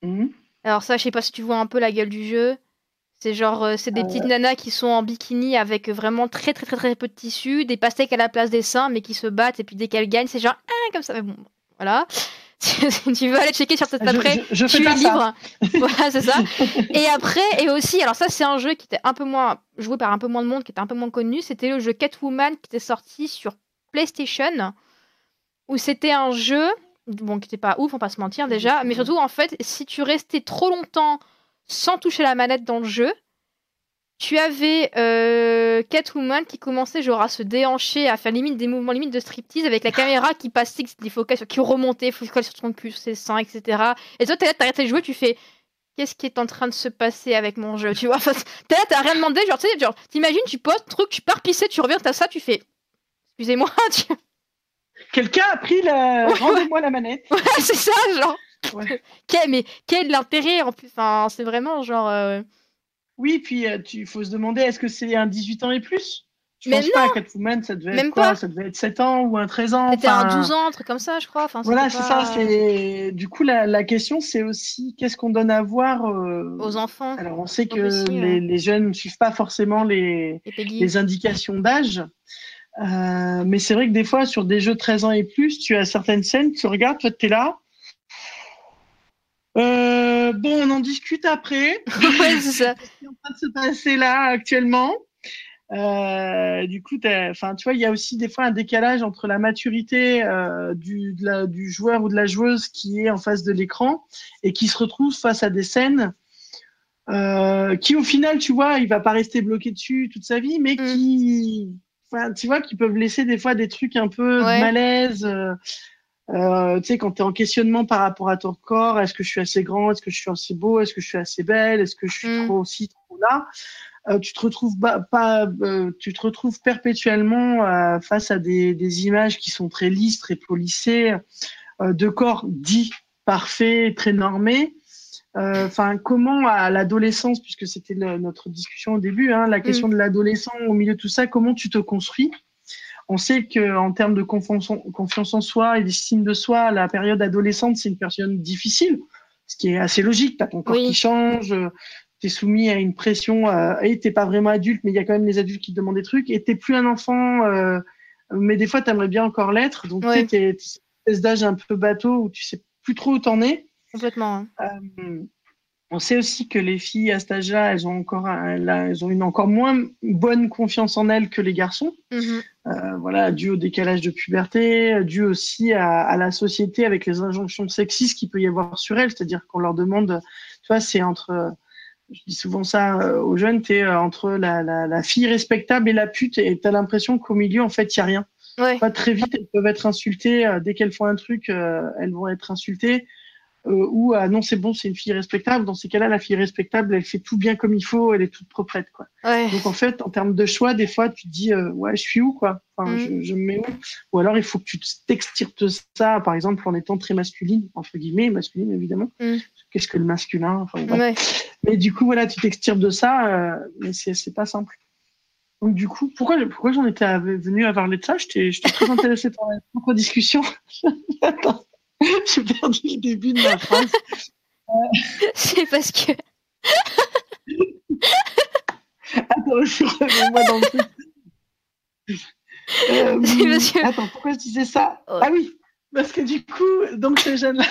Mm. alors ça je sais pas si tu vois un peu la gueule du jeu c'est genre, euh, c'est des petites nanas qui sont en bikini avec vraiment très très très très peu de tissu, des pastèques à la place des seins, mais qui se battent et puis dès qu'elles gagnent, c'est genre ah, comme ça. Mais bon, voilà. tu veux aller checker sur cette après, je, je, je suis libre. voilà, c'est ça. Et après, et aussi, alors ça, c'est un jeu qui était un peu moins joué par un peu moins de monde, qui était un peu moins connu. C'était le jeu Catwoman qui était sorti sur PlayStation, où c'était un jeu, bon, qui était pas ouf, on va pas se mentir déjà, mais surtout, en fait, si tu restais trop longtemps sans toucher la manette dans le jeu. Tu avais euh, Catwoman qui commençait genre à se déhancher, à faire limite des mouvements limite de striptease avec la caméra qui passait, des focales qui remontait, focale sur ton cul, sur ses seins, etc. Et toi, t'es là, t'arrêtes de jouer, tu fais qu'est-ce qui est en train de se passer avec mon jeu, tu vois? T'es là, t'as rien demandé, genre, tu sais, genre, t'imagines, tu postes truc, tu pars pisser, tu reviens, t'as ça, tu fais excusez-moi, tu... Quelqu'un a pris la. Rendez-moi la manette. Ouais, c'est ça, genre. quel, mais quel l'intérêt en plus enfin, C'est vraiment genre. Euh, oui, puis il euh, faut se demander est-ce que c'est un 18 ans et plus? Je mais pense non. pas, Catwoman, ça devait être quoi? Ça devait être 7 ans ou un 13 ans. C'était un 12 ans, un truc comme ça, je crois. Enfin, voilà, c'est pas... ça. Du coup, la, la question, c'est aussi qu'est-ce qu'on donne à voir euh... aux enfants. Alors, on sait que aussi, les, ouais. les, jeunes ne suivent pas forcément les, les indications d'âge. Euh, mais c'est vrai que des fois, sur des jeux de 13 ans et plus, tu as certaines scènes, tu regardes, toi, tu es là, euh, bon, on en discute après. ouais, c'est ça. Ce qui est en train de se passer là actuellement. Euh, du coup, enfin, tu vois, il y a aussi des fois un décalage entre la maturité euh, du, de la, du joueur ou de la joueuse qui est en face de l'écran et qui se retrouve face à des scènes euh, qui, au final, tu vois, il va pas rester bloqué dessus toute sa vie, mais mm. qui, tu vois, qui peuvent laisser des fois des trucs un peu ouais. de malaise. Euh, tu sais, quand tu es en questionnement par rapport à ton corps, est-ce que je suis assez grand, est-ce que je suis assez beau, est-ce que je suis assez belle, est-ce que je suis Mm. trop aussi, trop là, euh, tu te retrouves pas, pas euh, tu te retrouves perpétuellement face à des, des images qui sont très lisses, très polissées, de corps dits parfaits, très normés. Enfin, comment à l'adolescence, puisque c'était le- notre discussion au début, hein, la question de l'adolescent au milieu de tout ça, comment tu te construis on sait que en termes de confiance en, confiance en soi et d'estime de soi, la période adolescente, c'est une période difficile, ce qui est assez logique. Tu as ton corps Oui. qui change, tu es soumis à une pression, euh, et tu pas vraiment adulte, mais il y a quand même les adultes qui te demandent des trucs, et tu plus un enfant, euh, mais des fois, tu aimerais bien encore l'être. Donc, Ouais. tu es d'âge un peu bateau où tu sais plus trop où t'en es. Complètement. hein. Euh, on sait aussi que les filles à cet âge-là, elles ont encore, elles ont une encore moins bonne confiance en elles que les garçons. Mhm. Euh, voilà, dû au décalage de puberté, dû aussi à, à la société avec les injonctions sexistes qu'il peut y avoir sur elles, c'est-à-dire qu'on leur demande, tu vois, c'est entre, je dis souvent ça euh, aux jeunes, t'es euh, entre la, la, la fille respectable et la pute, et t'as l'impression qu'au milieu, en fait, il y a rien. Ouais. Pas très vite, elles peuvent être insultées dès qu'elles font un truc, elles vont être insultées. Euh, ou ah non c'est bon c'est une fille respectable dans ces cas-là la fille respectable elle fait tout bien comme il faut elle est toute proprette quoi Ouais. donc en fait, en termes de choix, des fois, tu te dis euh, ouais, je suis où quoi enfin, Mm. je, je me mets où? Ou alors il faut que tu t'extirpes de ça, par exemple, en étant très masculine entre guillemets, masculine évidemment. Mm. Qu'est-ce que le masculin? Enfin. Ouais. Mais du coup, voilà, tu t'extirpes de ça, euh, mais c'est c'est pas simple. Donc du coup, pourquoi pourquoi j'en étais venu à parler de ça? J'étais très intéressée par la discussion. J'ai perdu le début de ma phrase. C'est parce que. Attends, je remets-moi dans le truc. Euh, que- Attends, pourquoi je disais ça? Ah oui, parce que du coup, donc ces jeunes-là,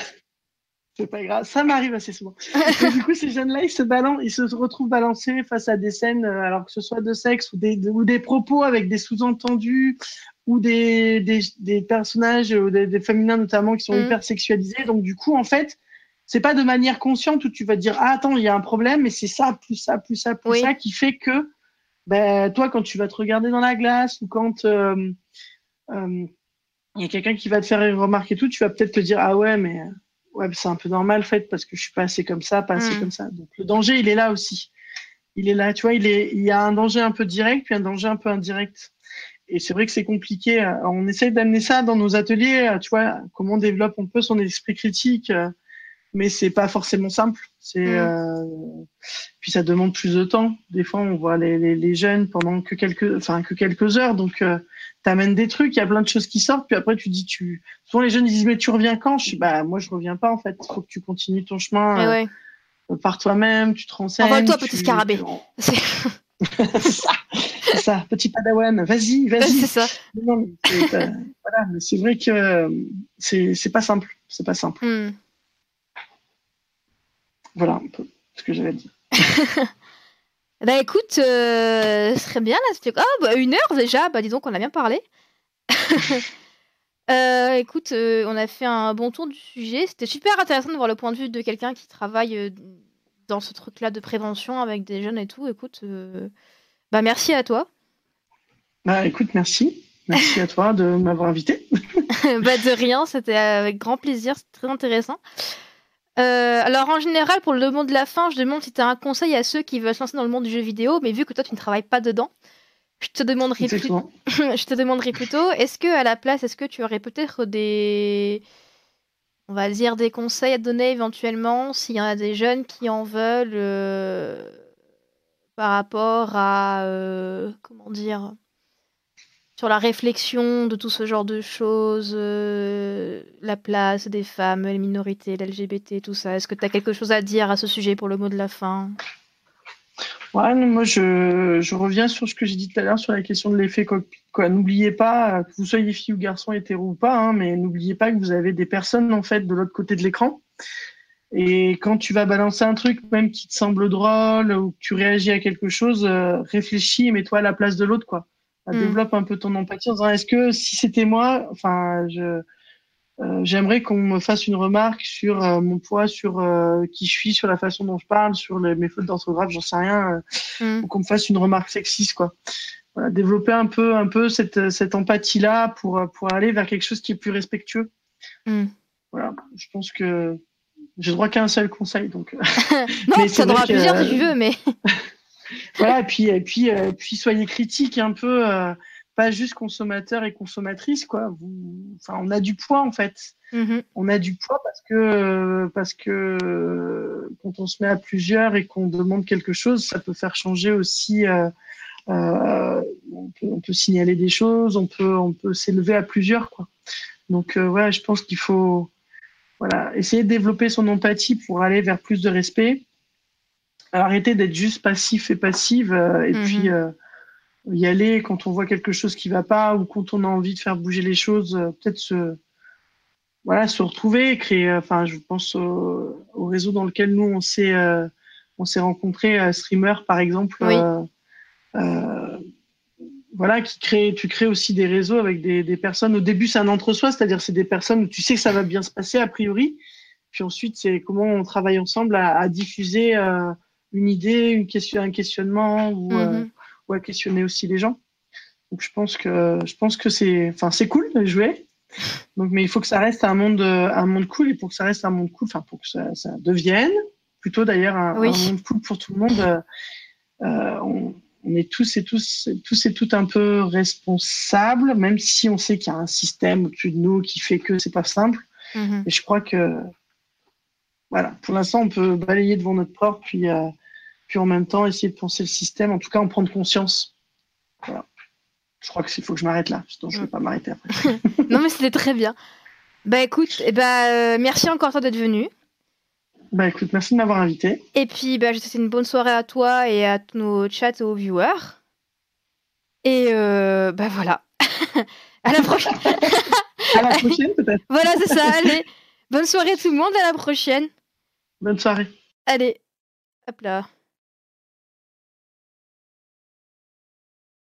c'est pas grave, ça m'arrive assez souvent. Et du coup, ces jeunes-là, ils se balancent, ils se retrouvent balancés face à des scènes, euh, alors que ce soit de sexe ou des, de- ou des propos avec des sous-entendus ou des, des, des personnages, ou des, des féminins notamment, qui sont Mhm. hyper sexualisés. Donc du coup, en fait, c'est pas de manière consciente où tu vas dire ah attends il y a un problème mais c'est ça plus ça plus ça plus ça qui fait que ben toi quand tu vas te regarder dans la glace ou quand euh, euh, il y a quelqu'un qui va te faire une remarque et tout tu vas peut-être te dire ah ouais mais ouais c'est un peu normal fait parce que je suis pas assez comme ça pas assez mm. comme ça donc le danger il est là aussi il est là tu vois il est il y a un danger un peu direct puis un danger un peu indirect et c'est vrai que c'est compliqué. On essaye d'amener ça dans nos ateliers, tu vois, comment on développe un peu son esprit critique, mais c'est pas forcément simple. C'est mm. euh... puis ça demande plus de temps. Des fois, on voit les, les, les jeunes pendant que quelques, enfin que quelques heures, donc euh, t'amènes des trucs, il y a plein de choses qui sortent, puis après tu dis tu. Souvent les jeunes ils disent mais tu reviens quand? Je dis bah moi je reviens pas en fait. Il faut que tu continues ton chemin euh, par toi-même, tu te renseignes. Envoie-toi petit scarabée. c'est ça, ça, petit padawan, vas-y, vas-y. c'est ça. Non, mais c'est, euh, voilà, mais c'est vrai que c'est, c'est pas simple, c'est pas simple. Mm. Voilà un peu ce que j'avais dit. bah écoute, euh, ce serait bien là. Oh, bah, une heure déjà. Bah disons qu'on a bien parlé. euh, écoute, euh, on a fait un bon tour du sujet. C'était super intéressant de voir le point de vue de quelqu'un qui travaille euh, dans ce truc-là de prévention avec des jeunes et tout. Écoute, bah merci à toi. Bah écoute, merci. Merci à toi de m'avoir invité. bah de rien, c'était avec grand plaisir, c'est très intéressant. Euh, alors en général, pour le monde de la fin, je demande si tu as un conseil à ceux qui veulent se lancer dans le monde du jeu vidéo, mais vu que toi tu ne travailles pas dedans, je te demanderai, je te demanderai plutôt, est-ce que à la place, est-ce que tu aurais peut-être des, on va dire des conseils à donner éventuellement s'il y en a des jeunes qui en veulent euh, par rapport à, euh, comment dire, sur la réflexion de tout ce genre de choses, euh, la place des femmes, les minorités, l'LGBT, tout ça. Est-ce que tu as quelque chose à dire à ce sujet pour le mot de la fin? Ouais, moi je, je, reviens sur ce que j'ai dit tout à l'heure sur la question de l'effet cockpit. N'oubliez pas, que vous soyez fille ou garçon, hétéro ou pas, hein, mais n'oubliez pas que vous avez des personnes en fait de l'autre côté de l'écran. Et quand tu vas balancer un truc, même qui te semble drôle ou que tu réagis à quelque chose, euh, réfléchis et mets-toi à la place de l'autre, quoi. Mm. développe un peu ton empathie en disant est-ce que si c'était moi, enfin, je euh, j'aimerais qu'on me fasse une remarque sur euh, mon poids, sur euh, qui je suis, sur la façon dont je parle, sur les, mes fautes d'orthographe, j'en sais rien, mm. ou qu'on me fasse une remarque sexiste, quoi. Voilà, développer un peu, un peu cette, cette empathie-là pour, pour aller vers quelque chose qui est plus respectueux. Mm. Voilà, je pense que j'ai droit qu'à un seul conseil, donc. non, ça droit à plusieurs si tu veux, mais. voilà, et puis, et puis, euh, puis soyez critiques un peu, euh, pas juste consommateurs et consommatrices, quoi. Vous, enfin, on a du poids en fait. Mm-hmm. On a du poids parce que, parce que quand on se met à plusieurs et qu'on demande quelque chose, ça peut faire changer aussi. Euh, on peut, on, peut, signaler des choses, on peut, on peut s'élever à plusieurs, quoi. Donc, voilà, je pense qu'il faut, voilà, essayer de développer son empathie pour aller vers plus de respect arrêter d'être juste passif et passive euh, et mhm. puis euh, y aller quand on voit quelque chose qui va pas ou quand on a envie de faire bouger les choses, euh, peut-être se voilà se retrouver, créer. Enfin, je pense au, réseau dans lequel nous on s'est on s'est rencontrés, streamer par exemple. Voilà, qui crée, tu crées aussi des réseaux avec des, des personnes. Au début, c'est un entre-soi, c'est-à-dire c'est des personnes où tu sais que ça va bien se passer a priori. Puis ensuite, c'est comment on travaille ensemble à, à diffuser euh, une idée, une question, un questionnement ou, euh, mhm. ou, à questionner aussi les gens. Donc je pense que je pense que c'est enfin c'est cool de jouer. Donc mais il faut que ça reste un monde un monde cool et pour que ça reste un monde cool, enfin pour que ça, ça devienne plutôt d'ailleurs un, monde cool pour tout le monde. Euh, euh, on, on, est tous et tous tous et toutes un peu responsables, même si on sait qu'il y a un système au-dessus de nous qui fait que c'est pas simple. Mhm. Et je crois que voilà, pour l'instant, on peut balayer devant notre porte, puis euh, puis en même temps essayer de penser le système, en tout cas en prendre conscience. Voilà. Je crois qu'il faut que je m'arrête là, sinon je ne vais pas m'arrêter après. non, mais c'était très bien. Bah écoute, eh bah, euh, merci encore toi d'être venu. Bah écoute, merci de m'avoir invité. Et puis bah, je te souhaite une bonne soirée à toi et à tous nos chats et aux viewers. Et euh, bah voilà. à la prochaine. à la prochaine peut-être. Voilà, c'est ça. Allez, bonne soirée tout le monde, à la prochaine. Bonne soirée. Allez, hop là.